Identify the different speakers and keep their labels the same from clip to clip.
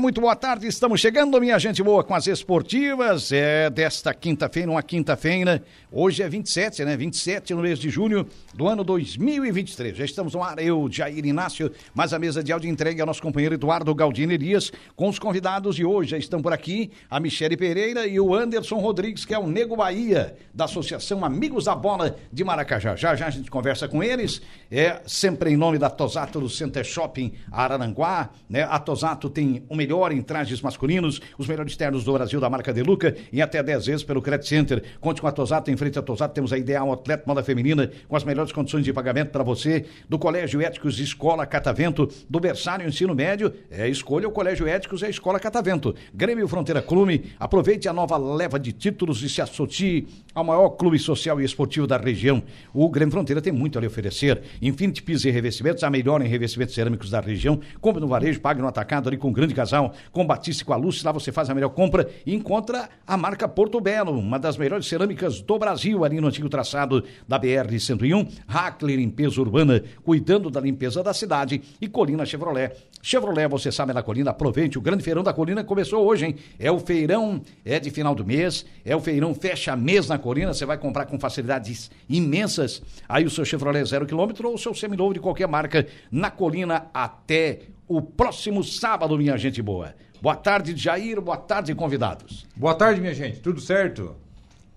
Speaker 1: Muito boa tarde. Estamos chegando, minha gente boa, com as esportivas. É desta quinta-feira, uma quinta-feira. Hoje é 27, né? 27 no mês de junho do ano 2023. Já estamos no ar, eu, Jair Inácio, mas a mesa de áudio entregue ao nosso companheiro Eduardo Galdino Elias, com os convidados de hoje. Já estão por aqui a Michele Pereira e o Anderson Rodrigues, que é o Nego Bahia, da Associação Amigos da Bola de Maracajá. Já já a gente conversa com eles. É sempre em nome da Tosato do Center Shopping Araranguá, né? A Tosato tem o melhor em trajes masculinos, os melhores ternos do Brasil da marca Deluca, em até 10 vezes pelo Credit Center. Conte com a Tosato, em frente à Tosato temos a Ideal Atleta Moda Feminina, com as melhores condições de pagamento para você, do Colégio Éticos Escola Catavento, do Berçário Ensino Médio, é escolha o Colégio Éticos e a Escola Catavento. Grêmio Fronteira Clube, aproveite a nova leva de títulos e se associe ao maior clube social e esportivo da região. O Grêmio Fronteira tem muito a lhe oferecer. Infinity Pisos e Revestimentos, a melhor em revestimentos cerâmicos da região. Compre no varejo, pague no atacado ali com grande casal, com Batista e com a Lúcia, lá você faz a melhor compra e encontra a marca Porto Belo, uma das melhores cerâmicas do Brasil, ali no antigo traçado da BR-101, Hackler Limpeza Urbana, cuidando da limpeza da cidade. E Colina Chevrolet. Chevrolet, você sabe, é na Colina, aproveite, o grande feirão da Colina começou hoje, hein? É o feirão, é de final do mês, é o feirão fecha mês na Colina, você vai comprar com facilidades imensas, aí o seu Chevrolet zero quilômetro ou o seu seminovo de qualquer marca, na Colina até o próximo sábado, minha gente boa. Boa tarde, Jair. Boa tarde, convidados.
Speaker 2: Boa tarde, minha gente. Tudo certo?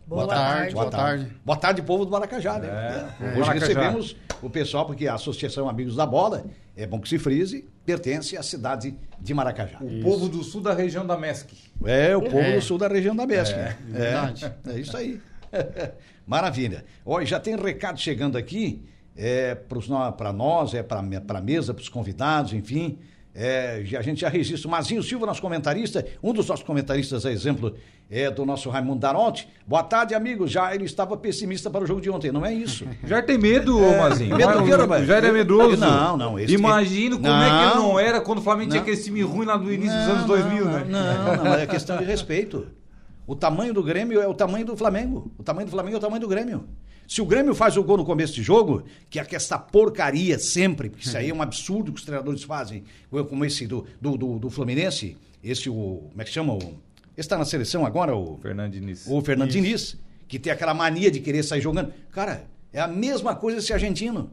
Speaker 3: Boa, boa tarde, tarde,
Speaker 1: Boa tarde. Boa tarde, povo do Maracajá, né? É. Hoje Maracajá. recebemos o pessoal, porque a Associação Amigos da Bola, é bom que se frise, pertence à cidade de Maracajá.
Speaker 2: O isso. povo do sul da região da MESC.
Speaker 1: É, o povo é. do sul da região da MESC. É, é, verdade. é isso aí. Maravilha. Olha, já tem recado chegando aqui é, para nós, é para a mesa, para os convidados, enfim. É, a gente já registra. O Mazinho Silva, nosso comentarista, um dos nossos comentaristas, a exemplo, é do nosso Raimundo Daronte. Boa tarde, amigos. Já ele estava pessimista para o jogo de ontem, não é isso?
Speaker 2: Já tem medo, é, Mazinho.
Speaker 1: Medo que, rapaz?
Speaker 2: Já era medroso.
Speaker 1: Não, não.
Speaker 2: Esse Imagino como não, é que ele não era quando o Flamengo não, tinha aquele time ruim lá no início não, dos anos 2000,
Speaker 1: não,
Speaker 2: né?
Speaker 1: Não, não, é questão de respeito. O tamanho do Grêmio é o tamanho do Flamengo. O tamanho do Flamengo é o tamanho do Grêmio. Se o Grêmio faz o gol no começo de jogo, que é essa porcaria sempre, porque isso aí é um absurdo que os treinadores fazem, como esse do, do, do, do Fluminense, esse o. Como é que chama? O, esse está na seleção agora, o.
Speaker 2: Fernando Diniz.
Speaker 1: O Fernando Diniz, que tem aquela mania de querer sair jogando. Cara, é a mesma coisa esse argentino.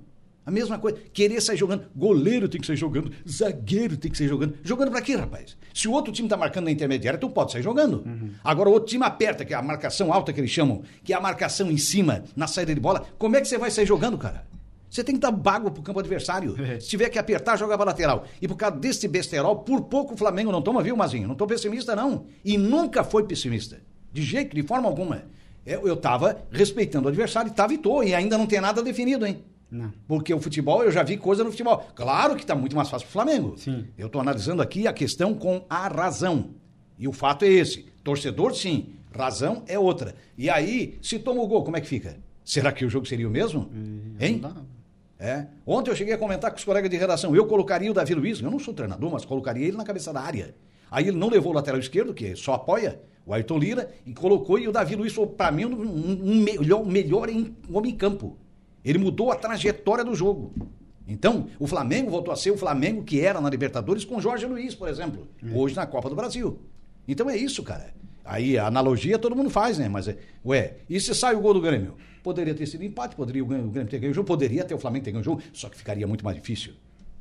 Speaker 1: A mesma coisa. Querer sair jogando. Goleiro tem que sair jogando. Zagueiro tem que sair jogando. Jogando pra quê, rapaz? Se o outro time tá marcando na intermediária, tu pode sair jogando. Uhum. Agora, o outro time aperta, que é a marcação alta que eles chamam, que é a marcação em cima, na saída de bola. Como é que você vai sair jogando, cara? Você tem que dar bago pro campo adversário. É. Se tiver que apertar, joga pra lateral. E por causa desse besterol, por pouco o Flamengo não toma, viu, Mazinho? Não tô pessimista, não. E nunca foi pessimista. De jeito, de forma alguma. Eu, eu tava respeitando o adversário tava e tô. E ainda não tem nada definido, hein? Não. Porque o futebol, eu já vi coisa no futebol. Claro que está muito mais fácil para o Flamengo. Sim. Eu estou analisando aqui a questão com a razão. E o fato é esse. Torcedor, sim. Razão é outra. E aí, se toma o gol, como é que fica? Será que o jogo seria o mesmo? Hein? É. Ontem eu cheguei a comentar com os colegas de redação. Eu colocaria o Davi Luiz, eu não sou treinador, mas colocaria ele na cabeça da área. Aí ele não levou o lateral esquerdo, que só apoia, o Ayrton Lira, e colocou, e o Davi Luiz foi, para mim, um, um, um melhor, melhor em homem em campo. Ele mudou a trajetória do jogo. Então, o Flamengo voltou a ser o Flamengo que era na Libertadores com Jorge Luiz, por exemplo, é. hoje na Copa do Brasil. Então é isso, cara. Aí a analogia todo mundo faz, né? Mas, é, ué, e se sai o gol do Grêmio? Poderia ter sido empate, poderia o Grêmio ter ganho o jogo, poderia ter o Flamengo ter ganho o jogo, só que ficaria muito mais difícil.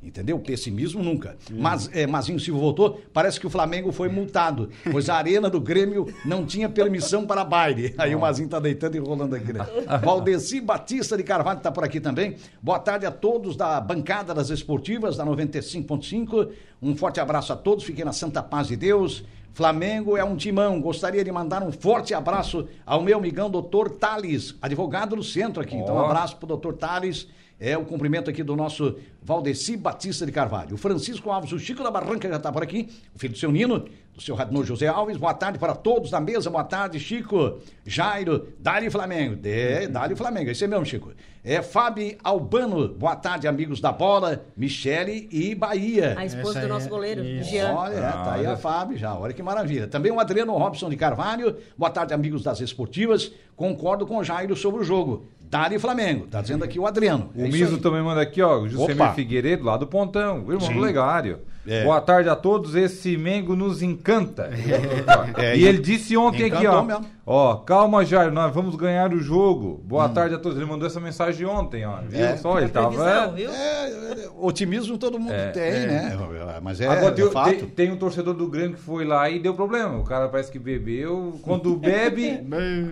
Speaker 1: Entendeu? Pessimismo nunca. Hum. Mas é, Mazinho Silva voltou, parece que o Flamengo foi multado, pois a arena do Grêmio não tinha permissão para baile. Aí o Mazinho tá deitando e rolando aqui, né? Valdeci Batista de Carvalho está por aqui também. Boa tarde a todos da bancada das esportivas da 95.5. Um forte abraço a todos, fiquem na santa paz de Deus. Flamengo é um timão. Gostaria de mandar um forte abraço ao meu amigão doutor Tales, advogado do centro aqui. Então, um abraço pro doutor Tales É o cumprimento aqui do nosso Valdeci Batista de Carvalho. O Francisco Alves, o Chico da Barranca já está por aqui, o filho do seu Nino, do seu Radnor José Alves. Boa tarde para todos da mesa. Boa tarde, Chico, Jairo, Dali Flamengo. É, Dali Flamengo, esse é mesmo, Chico. É Fábio Albano. Boa tarde, amigos da bola, Michele e Bahia.
Speaker 3: A esposa
Speaker 4: Essa
Speaker 3: do nosso
Speaker 4: é-
Speaker 3: goleiro,
Speaker 4: isso.
Speaker 3: Jean.
Speaker 1: Olha, tá aí a. Fábio já, olha que maravilha. Também o Adriano Robson de Carvalho. Boa tarde, amigos das esportivas. Concordo com o Jairo sobre o jogo. Dali Flamengo, tá dizendo aqui o Adriano.
Speaker 2: O
Speaker 1: É
Speaker 2: Miso também manda aqui, ó. Jusemir
Speaker 1: Opa.
Speaker 2: Figueiredo, lá do Pontão, o irmão
Speaker 1: Sim.
Speaker 2: do Legário.
Speaker 1: É.
Speaker 2: Boa tarde a todos, esse Mengo nos encanta.
Speaker 1: É,
Speaker 2: e ele disse ontem aqui, ó.
Speaker 1: mesmo.
Speaker 2: Ó, calma, Jair, nós vamos ganhar o jogo. Boa tarde a todos. Ele mandou essa mensagem ontem, ó. Viu
Speaker 1: Hum. É.
Speaker 2: só? Ele tava.
Speaker 3: Viu?
Speaker 1: É, é, otimismo todo mundo
Speaker 2: É,
Speaker 1: tem, né? Mas é,
Speaker 2: Agora
Speaker 1: é
Speaker 2: tem,
Speaker 1: fato.
Speaker 2: tem- tem um torcedor do Grêmio que foi lá e deu problema. O cara parece que bebeu. Quando bebe,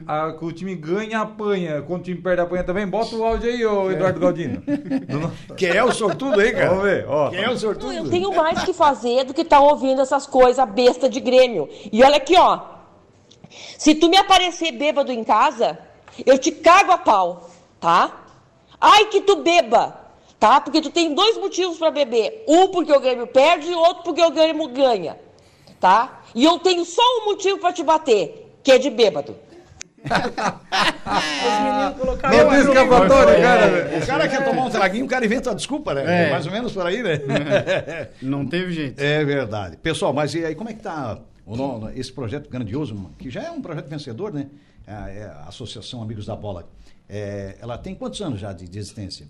Speaker 2: a- o time ganha, apanha. Quando o time perde, apanha também. Bota o áudio aí, ô Eduardo Galdino.
Speaker 1: Quem é o sortudo aí, cara?
Speaker 2: Vamos ver, ó.
Speaker 1: Quem é o sortudo?
Speaker 5: Eu tenho mais que fazer do que estar ouvindo essas coisas besta de Grêmio. E olha aqui, ó. Se tu me aparecer bêbado em casa, eu te cago a pau, tá? Ai que tu beba, tá? Porque tu tem dois motivos pra beber. Um porque o Grêmio perde e outro porque o Grêmio ganha, tá? E eu tenho só um motivo pra te bater, que é de bêbado.
Speaker 3: Os meninos colocaram
Speaker 2: Não tem escapatória, cara. velho.
Speaker 1: O cara quer tomar um traguinho, o cara inventa a desculpa, né?
Speaker 4: É.
Speaker 1: Mais ou menos por aí, né?
Speaker 4: Não teve jeito.
Speaker 1: É verdade. Pessoal, mas e aí, como é que tá o esse projeto grandioso, que já é um projeto vencedor, né? A, é a Associação Amigos da Bola. É, ela tem quantos anos já de, de existência?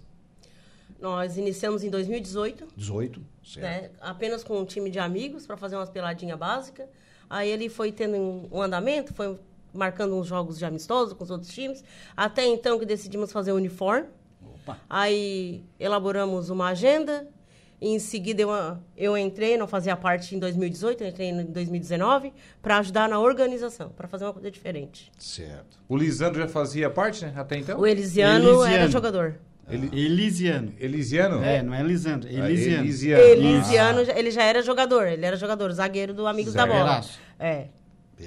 Speaker 3: Nós iniciamos em 2018,
Speaker 1: 18, certo?
Speaker 3: né? Apenas com um time de amigos para fazer umas peladinhas básicas. Aí ele foi tendo um, um andamento, foi marcando uns jogos de amistoso com os outros times. Até então que decidimos fazer o uniforme.
Speaker 1: Opa.
Speaker 3: Aí elaboramos uma agenda. Em seguida, eu, eu entrei, não fazia parte em 2018, eu entrei em 2019, para ajudar na organização, para fazer uma coisa diferente.
Speaker 1: Certo.
Speaker 2: O Lisandro já fazia parte, né? Até então?
Speaker 3: O Elisiano, era
Speaker 4: Elisiano.
Speaker 3: jogador.
Speaker 2: Ele...
Speaker 4: Elisiano.
Speaker 2: Elisiano?
Speaker 4: É, não é Lisandro,
Speaker 2: Ah,
Speaker 4: Elisiano.
Speaker 2: Elisiano.
Speaker 3: Elisiano, já- ele já era jogador, ele era jogador, zagueiro do Amigos da Bola. É.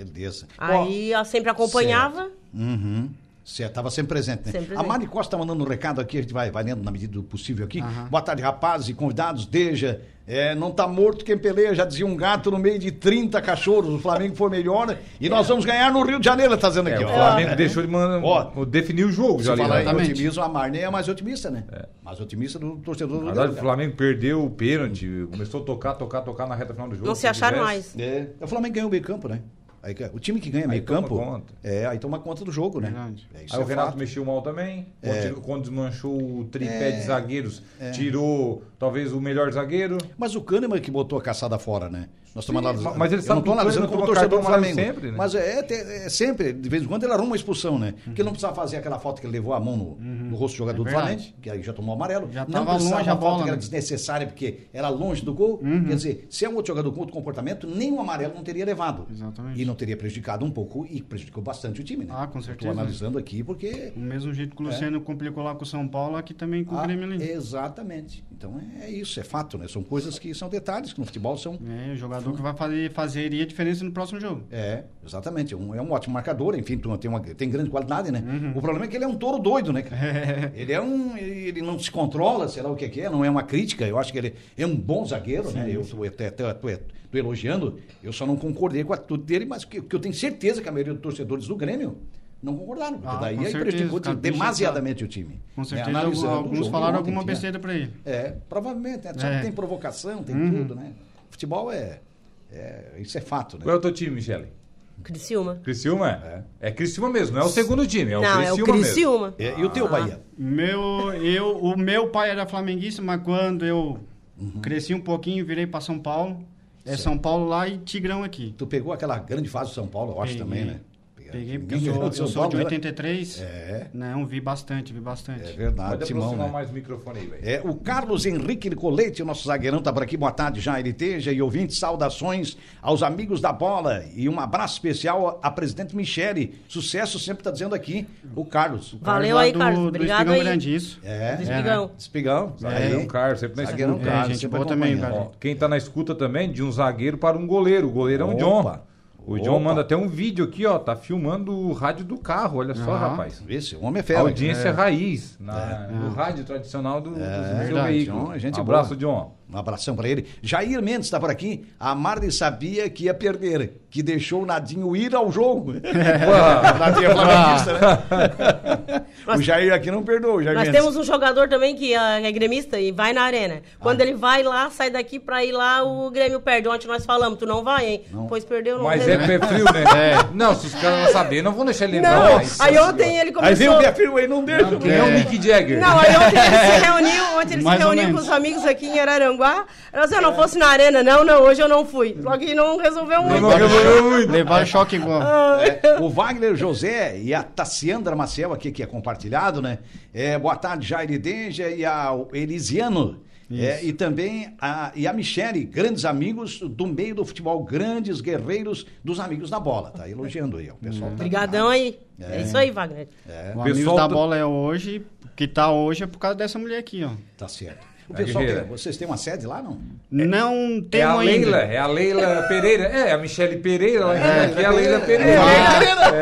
Speaker 1: Beleza.
Speaker 3: Aí eu sempre acompanhava.
Speaker 1: Uhum. Certo, estava sempre presente, né?
Speaker 3: Sempre
Speaker 1: A
Speaker 3: presente.
Speaker 1: Mari Costa tá mandando um recado aqui, a gente vai, vai lendo na medida do possível aqui. Boa tarde, rapazes e convidados. Deja, é, não tá morto quem peleia, já dizia um gato no meio de 30 cachorros. O Flamengo foi melhor e nós vamos ganhar no Rio de Janeiro, tá dizendo aqui.
Speaker 2: É, o
Speaker 1: ó.
Speaker 2: Flamengo
Speaker 1: É.
Speaker 2: deixou de mandar,
Speaker 1: Ó.
Speaker 2: definir o jogo já
Speaker 1: Se
Speaker 2: ali.
Speaker 1: falar
Speaker 2: né?
Speaker 1: em otimismo, a Marney é mais otimista, né? Mais otimista do torcedor do
Speaker 2: verdade, o Flamengo perdeu o pênalti, começou a tocar, tocar, tocar na reta final do jogo.
Speaker 3: Não se acharam
Speaker 2: tivesse-
Speaker 3: mais.
Speaker 1: É, o Flamengo ganhou meio campo, né? Aí, que- o time que ganha meio
Speaker 2: toma
Speaker 1: campo.
Speaker 2: conta.
Speaker 1: É, aí toma conta do jogo, né? É,
Speaker 2: Aí
Speaker 1: é
Speaker 2: o Renato
Speaker 1: fato.
Speaker 2: mexeu mal também.
Speaker 1: É.
Speaker 2: Quando, quando desmanchou o tripé de zagueiros, tirou talvez o melhor zagueiro.
Speaker 1: Mas o Kahneman que botou a caçada fora, né? Nós estamos analisando.
Speaker 2: mas ele
Speaker 1: eu não estou analisando como torcedor do Flamengo.
Speaker 2: sempre, né?
Speaker 1: Mas é, é- é sempre, de vez em quando ele arruma uma expulsão, né? Porque ele não precisava fazer aquela falta que ele levou a mão no, no rosto do jogador
Speaker 4: É
Speaker 1: do. Flamengo, que aí já tomou amarelo.
Speaker 4: Já
Speaker 1: não precisava
Speaker 4: longe a
Speaker 1: falta
Speaker 4: bola,
Speaker 1: que era
Speaker 4: né?
Speaker 1: desnecessária, porque era longe do gol. Quer dizer, se é um outro jogador com outro comportamento, nem o amarelo não teria levado.
Speaker 4: Exatamente.
Speaker 1: E não teria prejudicado um pouco, e prejudicou bastante o time, né?
Speaker 4: Ah, com certeza.
Speaker 1: Estou analisando aqui porque
Speaker 4: Do mesmo jeito que o Luciano complicou lá com o São Paulo, aqui também com o
Speaker 1: ah,
Speaker 4: Grêmio ali.
Speaker 1: exatamente. Então é isso, é fato, né? São coisas que são detalhes que no futebol são
Speaker 4: É, o jogador que vai fazer, fazeria diferença no próximo jogo.
Speaker 1: É, exatamente. É um, é um ótimo marcador, enfim, tem, uma, tem grande qualidade, né?
Speaker 4: Uhum.
Speaker 1: O problema é que ele é um touro doido, né? Ele é um. Ele não se controla, sei lá o que, que é, não é uma crítica. Eu acho que ele é um bom zagueiro, né? Eu tô, até- até- tô, tô elogiando, eu só não concordei com a atitude dele, mas que, que eu tenho certeza que a maioria dos torcedores do Grêmio não concordaram, porque
Speaker 4: Ah,
Speaker 1: daí
Speaker 4: com
Speaker 1: aí prejudicou demasiadamente o time.
Speaker 4: Com
Speaker 1: É,
Speaker 4: certeza,
Speaker 1: o
Speaker 4: alguns falaram
Speaker 1: ontem,
Speaker 4: alguma
Speaker 1: tinha-
Speaker 4: besteira pra ele.
Speaker 1: É, provavelmente, né?
Speaker 4: É.
Speaker 1: que tem provocação, tem
Speaker 4: Uhum.
Speaker 1: tudo, né? Futebol é, é. Isso é fato, né?
Speaker 2: Qual é o teu time, Michele?
Speaker 3: Criciúma.
Speaker 2: Criciúma? É. É Criciúma mesmo, não é o segundo time, é o
Speaker 3: Não, é o
Speaker 2: Criciúma mesmo.
Speaker 3: Criciúma.
Speaker 1: É, e o teu, Bahia?
Speaker 4: Meu, eu, o meu pai era flamenguista, mas quando eu
Speaker 1: Uhum.
Speaker 4: cresci um pouquinho, virei para São Paulo. É São Paulo lá e Tigrão aqui.
Speaker 1: Tu pegou aquela grande fase do São Paulo, eu acho
Speaker 4: Peguei.
Speaker 1: também, né?
Speaker 4: Peguei porque
Speaker 1: Ninguém
Speaker 4: eu sou,
Speaker 1: de
Speaker 4: eu sou de
Speaker 1: Paulo, né?
Speaker 4: 83.
Speaker 1: É.
Speaker 4: Não, vi bastante, vi bastante.
Speaker 1: É verdade,
Speaker 2: Pode
Speaker 1: Timão,
Speaker 2: aproximar
Speaker 1: né?
Speaker 2: mais o microfone aí, velho.
Speaker 1: É, o Carlos Henrique Nicolete, o nosso zagueirão, tá por aqui. Boa tarde, Jair Teja e ouvintes. Saudações aos amigos da bola e um abraço especial à presidente Michele. Sucesso sempre tá dizendo aqui o Carlos. O
Speaker 3: Valeu
Speaker 4: lá
Speaker 3: aí,
Speaker 4: do-
Speaker 3: Carlos.
Speaker 4: do
Speaker 3: Obrigado
Speaker 4: Espigão
Speaker 3: aí.
Speaker 4: Grande, isso.
Speaker 1: É,
Speaker 3: Do
Speaker 4: É,
Speaker 3: Espigão.
Speaker 1: Espigão.
Speaker 2: Zagueirão
Speaker 1: aí.
Speaker 2: Carlos, sempre na
Speaker 1: Zagueirão
Speaker 2: escuta.
Speaker 1: Carlos,
Speaker 4: É, gente
Speaker 1: sempre
Speaker 4: boa também.
Speaker 2: Ó, quem tá na escuta também, de um zagueiro para um goleiro. O goleirão
Speaker 1: Opa,
Speaker 2: John. O John
Speaker 1: Opa.
Speaker 2: manda até um vídeo aqui, ó. Tá filmando o rádio do carro, olha só,
Speaker 4: Ah.
Speaker 2: rapaz.
Speaker 1: Esse homem é fera.
Speaker 2: Audiência raiz, na, no rádio tradicional do, do seu
Speaker 1: É. verdade,
Speaker 2: veículo.
Speaker 1: John, gente
Speaker 2: um abraço,
Speaker 1: boa.
Speaker 2: John.
Speaker 1: Um abração pra ele. Jair Mendes está por aqui. A Marli sabia que ia perder, que deixou o Nadinho ir ao jogo. o Nadinho é flamenguista, né? o Jair aqui não perdoa, o Jair
Speaker 3: Nós
Speaker 1: Mendes.
Speaker 3: temos um jogador também que ah, é gremista e vai na arena. Quando ele vai lá, sai daqui pra ir lá, o Grêmio perde. Ontem nós falamos, tu não vai, hein? Pois perdeu, não
Speaker 2: Mas é pé frio, né? Não, se os caras não saberem, não vão deixar ele entrar.
Speaker 3: Não,
Speaker 2: Aí,
Speaker 3: aí ontem ele
Speaker 1: Aí vem o
Speaker 3: começou...
Speaker 1: Frio aí, não deixa.
Speaker 2: Quem é o Mick Jagger?
Speaker 3: Não, aí ontem ele se reuniu, ontem ele se
Speaker 4: Mais
Speaker 3: reuniu com os amigos aqui em Araranguá. Se eu não fosse na arena, não, não, hoje eu não fui. Só que não resolveu muito.
Speaker 4: Levaram choque igual.
Speaker 1: É, o Wagner José e a Tassiandra Maciel aqui, que é compartilhado, né? É, boa tarde, Jair Denja e a o Elisiano. É, e também a, e a Michele, grandes amigos do meio do futebol, grandes guerreiros dos amigos da bola. Tá elogiando aí, ó, o pessoal. tá
Speaker 3: Obrigadão aí. É. isso aí, Wagner.
Speaker 1: É,
Speaker 4: O
Speaker 2: Pessoal
Speaker 4: Amigos da
Speaker 2: do-
Speaker 4: Bola é hoje, que tá hoje é por causa dessa mulher aqui, ó.
Speaker 1: tá certo. O
Speaker 2: É,
Speaker 1: pessoal, tem- vocês têm uma sede lá, não?
Speaker 4: Não
Speaker 2: É
Speaker 4: temos
Speaker 2: a
Speaker 4: ainda.
Speaker 2: Leila, é a Leila Pereira. É, a Michele Pereira, lá
Speaker 1: É,
Speaker 2: aqui é a Leila
Speaker 1: Pereira.
Speaker 2: Pereira.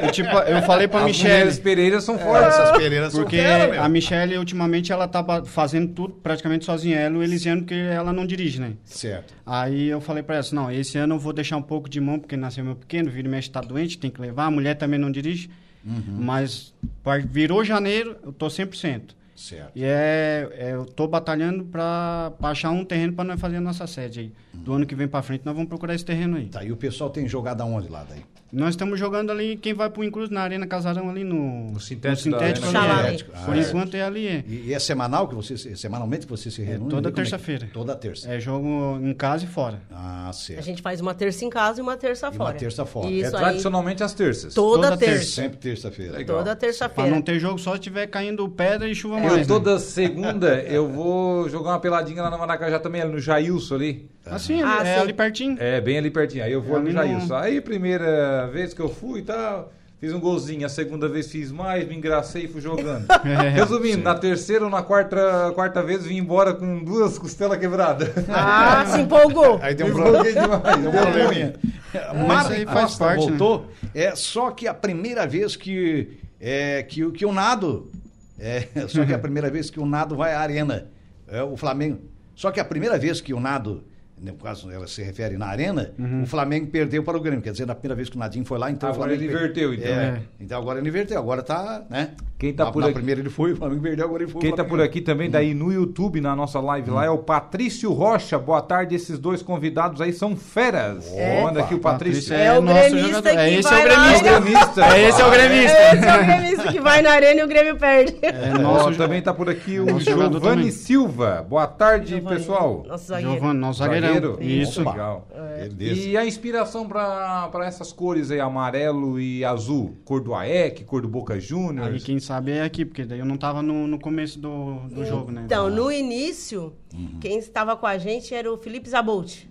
Speaker 1: É.
Speaker 4: Eu, tipo, eu falei pra
Speaker 2: As
Speaker 4: Michelle,
Speaker 2: mulheres Pereira são fortes.
Speaker 1: Essas Pereiras são
Speaker 4: porque
Speaker 1: fera, meu.
Speaker 4: a Michelle, ultimamente, ela tá fazendo tudo praticamente sozinha. Ela e o Elisiano, porque ela não dirige, né?
Speaker 1: Certo.
Speaker 4: Aí eu falei pra ela assim, não, esse ano eu vou deixar um pouco de mão, porque nasceu meu pequeno, vira e mexe, tá doente, tem que levar. A mulher também não dirige. Mas pa- virou janeiro, eu tô 100%.
Speaker 1: Certo.
Speaker 4: E é, é, eu tô batalhando pra achar um terreno pra nós fazer a nossa sede aí. Do ano que vem pra frente, nós vamos procurar esse terreno aí.
Speaker 1: Tá, e o pessoal tem jogado aonde lá daí?
Speaker 4: Nós estamos jogando ali, quem vai pro Incluso na Arena Casarão ali no,
Speaker 2: No sintético da
Speaker 4: ali,
Speaker 3: Arena Xalá,
Speaker 4: é.
Speaker 3: né?
Speaker 4: Por
Speaker 1: Ah, é.
Speaker 4: enquanto é ali, é.
Speaker 1: E, e é semanal que você se- semanalmente que você se reúne?
Speaker 4: toda
Speaker 1: Como que-
Speaker 4: terça-feira.
Speaker 1: Toda terça.
Speaker 4: É jogo em casa e fora.
Speaker 1: Ah,
Speaker 3: A
Speaker 1: certo.
Speaker 3: gente faz uma terça em casa e uma terça
Speaker 1: E uma
Speaker 3: fora.
Speaker 1: terça fora.
Speaker 2: É
Speaker 3: Isso aí.
Speaker 2: tradicionalmente às terças.
Speaker 3: Toda,
Speaker 4: Toda
Speaker 3: terça.
Speaker 4: terça.
Speaker 1: Sempre terça-feira.
Speaker 3: Toda
Speaker 4: Pra
Speaker 3: terça-feira.
Speaker 4: não ter jogo só se tiver caindo pedra e chuva
Speaker 2: Eu
Speaker 4: mais. né?
Speaker 2: toda segunda eu vou jogar uma peladinha lá no Maracajá também, ali no Jailson ali.
Speaker 4: Assim,
Speaker 3: Ah,
Speaker 4: é
Speaker 3: sim.
Speaker 4: ali pertinho.
Speaker 2: É, bem ali pertinho. Aí eu vou
Speaker 4: É
Speaker 2: ali no Jailson. Aí, primeira vez que eu fui e tal, fiz um golzinho. A segunda vez fiz mais, me engracei e fui jogando. Resumindo, na terceira ou na quarta, quarta vez vim embora com duas costelas quebradas.
Speaker 3: Ah, se empolgou.
Speaker 1: Aí deu um problema.
Speaker 2: demais.
Speaker 1: Deu um probleminha. Marlon
Speaker 4: aí faz parte, né?
Speaker 1: voltou. É só que a primeira vez que, é, que, o- que o Nado. É, só que a primeira vez que o Nado vai à arena. É, o Flamengo. Só que a primeira vez que o Nado. No caso, ela se refere na arena,
Speaker 4: Uhum.
Speaker 1: o Flamengo perdeu para o Grêmio. Quer dizer, na primeira vez que o Nadinho foi lá, então
Speaker 2: Agora
Speaker 1: o Flamengo.
Speaker 2: ele inverteu, então.
Speaker 1: É,
Speaker 4: É.
Speaker 1: então agora ele inverteu. Agora tá, né?
Speaker 2: Quem tá
Speaker 1: na,
Speaker 2: por
Speaker 1: na
Speaker 2: aqui-
Speaker 1: primeira ele foi, o Flamengo perdeu, agora ele foi.
Speaker 2: Quem tá
Speaker 1: Flamengo.
Speaker 2: por aqui também, daí no YouTube, na nossa live lá, é o Patrício Rocha. Boa tarde, esses dois convidados aí são feras.
Speaker 3: É.
Speaker 2: Manda aqui o Patrício.
Speaker 4: Patrício
Speaker 3: É o
Speaker 4: nosso
Speaker 3: gremista
Speaker 4: jogador.
Speaker 3: que
Speaker 4: É esse
Speaker 3: vai
Speaker 4: é o gremista.
Speaker 2: É o gremista.
Speaker 4: É esse é o gremista.
Speaker 3: Esse é o gremista que vai na arena e o Grêmio perde.
Speaker 4: É
Speaker 2: Ó,
Speaker 4: nosso
Speaker 2: também tá por aqui o Giovanni. Silva. Boa tarde,
Speaker 3: Giovanni,
Speaker 2: pessoal.
Speaker 3: Nosso zagueiro.
Speaker 4: Giovanni, nosso zagueirão. Isso.
Speaker 1: Opa.
Speaker 2: Legal.
Speaker 1: Beleza.
Speaker 2: E a inspiração pra pra essas cores aí, amarelo e azul? Cor do AEC, cor do Boca
Speaker 4: Aí
Speaker 2: Juniors?
Speaker 4: quem sabe é aqui, porque daí eu não tava no, no começo do, do jogo, né?
Speaker 3: Então, no início, quem estava com a gente era o Felipe Zabolt.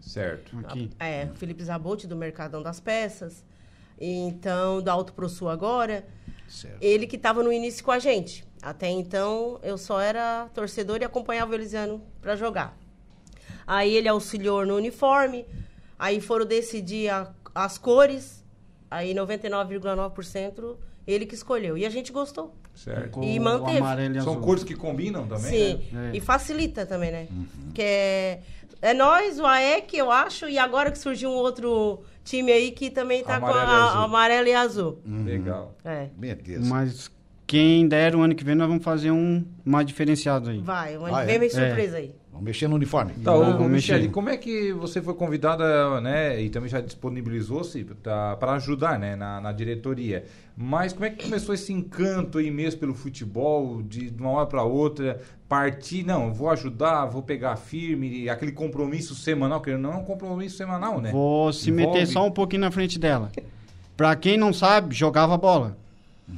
Speaker 2: Certo.
Speaker 4: Aqui.
Speaker 3: É, o Felipe Zabolt, do Mercadão das Peças. Então, do Alto Pro Sul agora.
Speaker 1: Certo.
Speaker 3: Ele que estava no início com a gente. Até então, eu só era torcedor e acompanhava o Elisiano para jogar. Aí ele auxiliou no uniforme. Aí foram decidir a- as cores. Aí 99,9% ele que escolheu. E a gente gostou.
Speaker 2: Certo.
Speaker 3: E
Speaker 4: o
Speaker 3: manteve.
Speaker 4: amarelo e
Speaker 2: São
Speaker 4: azul.
Speaker 2: cores que combinam também,
Speaker 3: Sim,
Speaker 2: né?
Speaker 4: É.
Speaker 3: e facilita também, né? Que é, é nós, o AEC, eu acho, e agora que surgiu um outro time aí que também tá
Speaker 2: Amarelo
Speaker 3: com a,
Speaker 2: azul.
Speaker 3: amarelo e azul.
Speaker 2: Legal.
Speaker 3: É,
Speaker 1: Beleza.
Speaker 4: Mas quem der o ano que vem, nós vamos fazer um mais diferenciado aí.
Speaker 3: vai, uma,
Speaker 1: Ah, é?
Speaker 3: vem bem surpresa aí.
Speaker 1: Vamos mexer no uniforme.
Speaker 2: Tá, ô, Michele,
Speaker 4: mexer.
Speaker 2: como é que você foi convidada, né, e também já disponibilizou-se para ajudar, né, na, na diretoria, mas como é que começou esse encanto aí mesmo pelo futebol, de, de uma hora para outra, partir, não, vou ajudar, vou pegar firme, e aquele compromisso semanal, que não é um compromisso semanal, né?
Speaker 4: Vou se
Speaker 2: Envolve-
Speaker 4: meter só um pouquinho na frente dela. Pra quem não sabe, jogava bola.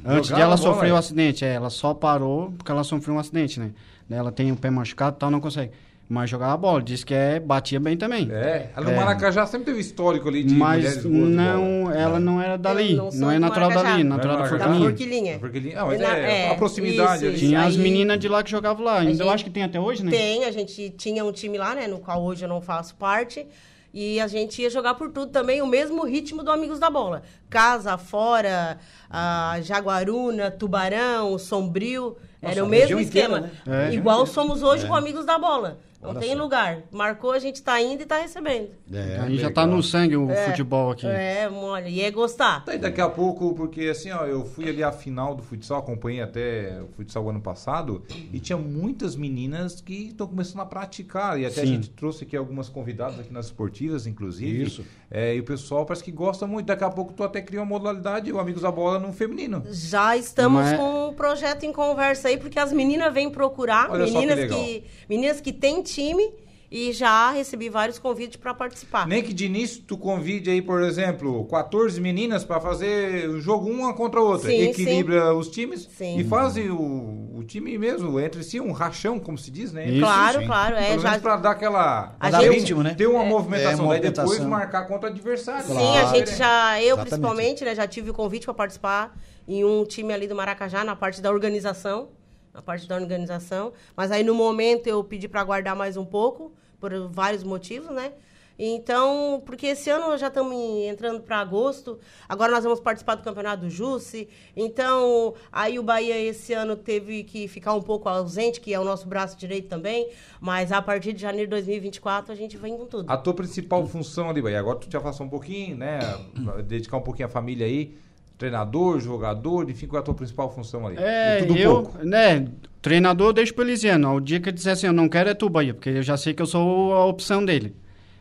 Speaker 4: Antes
Speaker 2: Jogava
Speaker 4: de ela
Speaker 2: bola,
Speaker 4: sofrer
Speaker 2: é?
Speaker 4: o acidente, é, ela só parou porque ela sofreu um acidente, né? Ela tem o pé machucado e tal, não consegue. Mas jogava bola, disse que é, batia bem também.
Speaker 2: É, no
Speaker 4: É.
Speaker 2: Maracajá sempre teve histórico ali de
Speaker 4: Mas
Speaker 2: de
Speaker 4: não, ela não era dali,
Speaker 3: não
Speaker 4: não, é natural dali,
Speaker 2: Não é
Speaker 4: natural da
Speaker 2: Maracajá?
Speaker 3: Da
Speaker 4: Forquilinha.
Speaker 3: Forquilinha.
Speaker 2: Forquilinha. Ah, mas
Speaker 3: Na-
Speaker 2: é,
Speaker 3: é,
Speaker 2: a proximidade
Speaker 3: isso.
Speaker 4: Tinha as meninas de lá que jogavam lá. Ainda eu
Speaker 3: gente-
Speaker 4: acho que tem até hoje, né?
Speaker 3: Tem, a gente tinha um time lá, né, no qual hoje eu não faço parte. E a gente ia jogar por tudo também, o mesmo ritmo do Amigos da Bola. Casa, fora, a Jaguaruna, Tubarão, Sombrio.
Speaker 1: Nossa,
Speaker 3: era o mesmo esquema.
Speaker 1: inteira,
Speaker 4: né? É.
Speaker 3: Igual somos hoje com Amigos da Bola. Não
Speaker 1: Olha
Speaker 3: tem
Speaker 1: só.
Speaker 3: lugar. Marcou, a gente tá indo e tá recebendo.
Speaker 1: É,
Speaker 4: a gente já
Speaker 1: legal.
Speaker 4: tá no sangue o
Speaker 3: É.
Speaker 4: futebol aqui.
Speaker 3: É, olha, e é gostar.
Speaker 2: Tá, e daqui a pouco, porque assim, ó, eu fui ali à final do futsal, acompanhei até o futsal ano passado, e tinha muitas meninas que estão começando a praticar. E até a
Speaker 4: Sim.
Speaker 2: gente trouxe aqui algumas convidadas aqui nas esportivas, inclusive.
Speaker 1: Isso.
Speaker 2: É, e o pessoal parece que gosta muito. Daqui a pouco tu até cria uma modalidade, o Amigos da Bola no feminino.
Speaker 3: Já estamos
Speaker 4: Mas-
Speaker 3: com um projeto em conversa aí, porque as meninas vêm procurar,
Speaker 2: Olha só que
Speaker 3: meninas
Speaker 2: legal.
Speaker 3: que, meninas que têm time e já recebi vários convites para participar.
Speaker 2: Nem que de início tu convide aí, por exemplo, 14 meninas para fazer o jogo uma contra a outra.
Speaker 3: Sim,
Speaker 2: Equilibra os times
Speaker 3: Sim.
Speaker 2: e fazem o, o time mesmo entre si, um rachão, como se diz, né?
Speaker 4: Isso,
Speaker 3: claro,
Speaker 1: sim.
Speaker 3: claro, é,
Speaker 2: Pelo
Speaker 3: já
Speaker 2: menos pra dar aquela.
Speaker 3: A
Speaker 2: dar
Speaker 3: gente-
Speaker 1: ritmo, né?
Speaker 2: Ter uma
Speaker 1: É,
Speaker 2: movimentação, daí depois marcar contra o adversário.
Speaker 3: Sim,
Speaker 1: Claro.
Speaker 3: a gente já, eu
Speaker 1: Exatamente.
Speaker 3: principalmente, né, já tive o convite para participar em um time ali do Maracajá, na parte da organização, na parte da organização, mas aí no momento eu pedi para aguardar mais um pouco, por vários motivos, né? Então, porque esse ano já estamos entrando para agosto, agora nós vamos participar do Campeonato do Jusce, então aí o Bahia esse ano teve que ficar um pouco ausente, que é o nosso braço direito também, mas a partir de janeiro de 2024 a gente vem com tudo.
Speaker 2: A tua principal função ali, Bahia, agora tu te afastou um pouquinho, né? Dedicar um pouquinho à família aí. Treinador, jogador, enfim, qual é a tua principal função ali?
Speaker 4: É,
Speaker 2: Tudo
Speaker 4: eu,
Speaker 2: pouco.
Speaker 4: né, treinador eu deixo pro Elisiano. O dia que ele disser assim, eu não quero é tu, Bahia, porque eu já sei que eu sou a opção dele.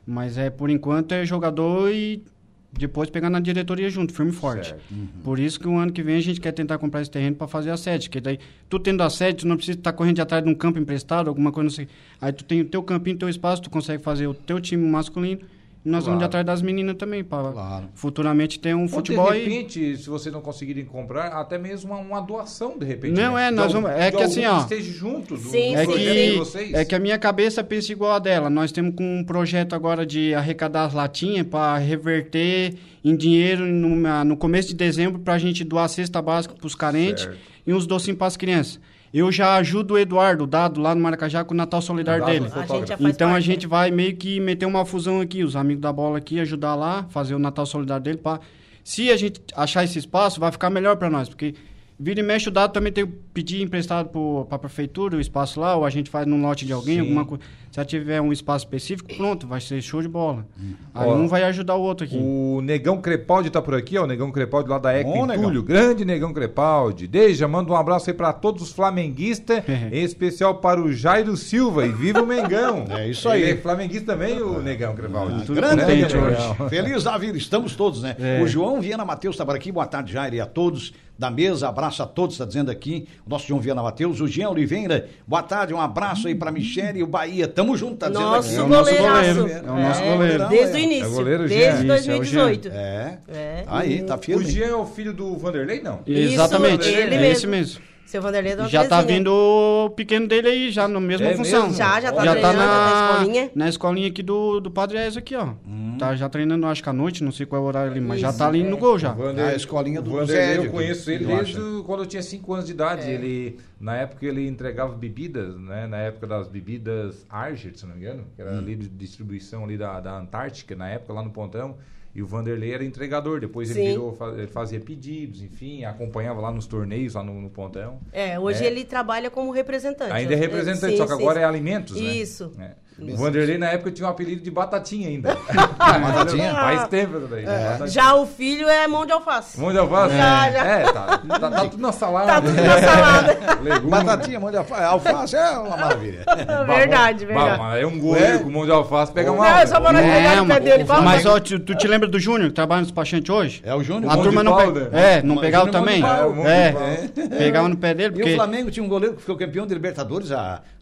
Speaker 4: Mas é, por enquanto, é jogador e depois pegar na diretoria junto, firme e forte.
Speaker 2: Certo.
Speaker 4: Por isso que o ano que vem a gente quer tentar comprar esse terreno para fazer a sede, que daí tu tendo a sede, tu não precisa estar correndo de atrás de um campo emprestado, alguma coisa, sei. Aí tu tem o teu campinho, teu espaço, tu consegue fazer o teu time masculino. Nós vamos de
Speaker 2: Claro.
Speaker 4: atrás das meninas também, para
Speaker 1: Claro.
Speaker 4: futuramente ter um
Speaker 2: Ou
Speaker 4: futebol
Speaker 2: de
Speaker 4: aí.
Speaker 2: repente, se vocês não conseguirem comprar, até mesmo uma, uma doação, de repente.
Speaker 4: Não,
Speaker 2: né?
Speaker 4: é, nós vamos- é que assim, ó,
Speaker 2: esteja junto do,
Speaker 3: Sim,
Speaker 2: do
Speaker 4: É
Speaker 3: sim,
Speaker 2: projeto de
Speaker 3: sim.
Speaker 2: vocês.
Speaker 4: que, é que a minha cabeça pensa igual a dela. Nós temos com um projeto agora de arrecadar as latinhas para reverter em dinheiro numa- no começo de dezembro para a gente doar cesta básica para os carentes
Speaker 2: Certo.
Speaker 4: e uns docinhos para as crianças. Eu já ajudo o Eduardo, o Dado, lá no Maracajá, com o Natal Solidário
Speaker 2: Dado,
Speaker 4: dele.
Speaker 3: A
Speaker 4: Então a
Speaker 3: parte,
Speaker 4: gente
Speaker 3: né?
Speaker 4: vai meio que meter uma fusão aqui, os amigos da bola aqui, ajudar lá, fazer o Natal Solidário dele. Pra... Se a gente achar esse espaço, vai ficar melhor para nós, porque vira e mexe o dado também tem que pedir emprestado para a prefeitura o espaço lá, ou a gente faz num lote de alguém,
Speaker 2: Sim.
Speaker 4: alguma coisa. Se ela tiver um espaço específico, pronto, vai ser show de bola. Aí
Speaker 2: Ó,
Speaker 4: um vai ajudar o outro aqui.
Speaker 2: O Negão Crepaldi tá por aqui, ó. O Negão Crepaldi lá da Eco
Speaker 1: Bom, Negão.
Speaker 2: Entulho. Grande Negão Crepaldi. Deja, manda um abraço aí pra todos os flamenguistas, em especial para o Jairo Silva. E viva o Mengão.
Speaker 1: É isso aí.
Speaker 2: Ele é flamenguista também, o Negão Crepaldi.
Speaker 4: tudo
Speaker 1: Grande
Speaker 4: hoje.
Speaker 1: Feliz da vida, estamos todos, né?
Speaker 4: É.
Speaker 1: O João Viana Matheus está por aqui, boa tarde, Jair, e a todos da mesa, abraço a todos, está dizendo aqui, o nosso João Viana Matheus, o Jean Oliveira, boa tarde, um abraço aí para Michele e o Bahia, tamo junto, tá dizendo
Speaker 3: Nosso
Speaker 1: aqui.
Speaker 4: É o nosso goleiro, é o nosso goleiro.
Speaker 3: Desde o
Speaker 1: é.
Speaker 3: início,
Speaker 2: É o goleiro Jean.
Speaker 3: desde
Speaker 4: Isso, é o
Speaker 3: 2018.
Speaker 1: É,
Speaker 3: É.
Speaker 1: aí, tá
Speaker 2: O
Speaker 1: firme.
Speaker 2: Jean é o filho do Vanderlei, não?
Speaker 4: Exatamente,
Speaker 3: ele
Speaker 4: é
Speaker 3: mesmo.
Speaker 4: esse mesmo.
Speaker 3: Seu Vanderlei da
Speaker 4: Já tá vindo o pequeno dele aí, já na mesma
Speaker 2: É
Speaker 4: função.
Speaker 2: mesmo?
Speaker 3: Já, já tá
Speaker 4: já
Speaker 3: treinando,
Speaker 4: tá
Speaker 3: tá
Speaker 4: na,
Speaker 3: na escolinha.
Speaker 4: na escolinha aqui do, do Padre Ezio aqui, ó. Tá já treinando, acho que à noite, não sei qual é o horário ali, mas já tá ali no gol já.
Speaker 1: A escolinha do
Speaker 2: Vanderlei, eu conheço ele
Speaker 1: eu
Speaker 2: desde
Speaker 1: acho.
Speaker 2: quando eu tinha 5 anos de idade. Ele, na época ele entregava bebidas, né? Na época das bebidas Arger, se não me engano, que era ali de distribuição ali da, da Antártica, na época lá no Pontão. E o Vanderlei era entregador. Depois ele
Speaker 3: Sim.
Speaker 2: virou, ele fazia pedidos, enfim, acompanhava lá nos torneios, lá no, no Pontão.
Speaker 3: É, hoje
Speaker 2: É.
Speaker 3: ele trabalha como representante.
Speaker 2: Ainda é representante,
Speaker 3: Sim,
Speaker 2: só que
Speaker 3: sim,
Speaker 2: agora
Speaker 3: sim.
Speaker 2: é alimentos, né?
Speaker 3: Isso.
Speaker 2: É. O Vanderlei na época tinha o apelido de Batatinha ainda.
Speaker 1: Batatinha?
Speaker 2: Faz tempo isso daí. Batatinha.
Speaker 3: Já o filho é mão de alface.
Speaker 2: Mão de alface?
Speaker 3: Já, já.
Speaker 2: É, tá, tá, tá tudo na salada.
Speaker 3: Tá tudo na salada.
Speaker 2: Legume.
Speaker 1: Batatinha, mão de alface, alface é uma maravilha.
Speaker 3: verdade,
Speaker 2: Bah,
Speaker 3: verdade.
Speaker 2: mas é um goleiro
Speaker 1: É?
Speaker 2: com mão de alface, pega
Speaker 3: Não,
Speaker 2: mal.
Speaker 3: eu só vou lá pegar no pé
Speaker 4: mas-
Speaker 3: dele.
Speaker 4: mas ó, tu, tu te lembra do Júnior, que trabalha no despachante hoje?
Speaker 1: É o Júnior.
Speaker 4: A turma não
Speaker 2: pau,
Speaker 4: pega.
Speaker 2: né?
Speaker 4: É, não pegava também? É,
Speaker 2: pau.
Speaker 4: pegava no pé dele,
Speaker 1: E o. Flamengo tinha um goleiro que ficou campeão de Libertadores,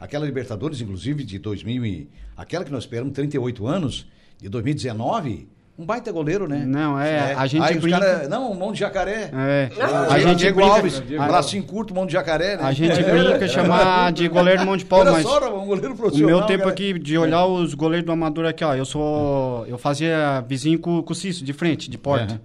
Speaker 1: aquela Libertadores, inclusive, de 2000 e... Aquela que nós esperamos, 38 anos, de 2019. Um baita goleiro, né?
Speaker 4: Não, é, a gente
Speaker 1: Aí
Speaker 4: brinca-.
Speaker 1: Não, mão de jacaré.
Speaker 4: É,
Speaker 1: A
Speaker 4: a gente
Speaker 1: Diego
Speaker 4: brinca,
Speaker 1: Alves,
Speaker 4: a,
Speaker 1: bracinho curto, mão de jacaré, né?
Speaker 4: a gente brinca chamar de goleiro mão de pau, mas
Speaker 1: só, um goleiro
Speaker 4: o
Speaker 1: profissional.
Speaker 4: meu tempo
Speaker 1: cara.
Speaker 4: aqui de olhar os goleiros do Amador aqui, ó, eu sou, eu fazia vizinho com, com o Cício, de frente, de porta.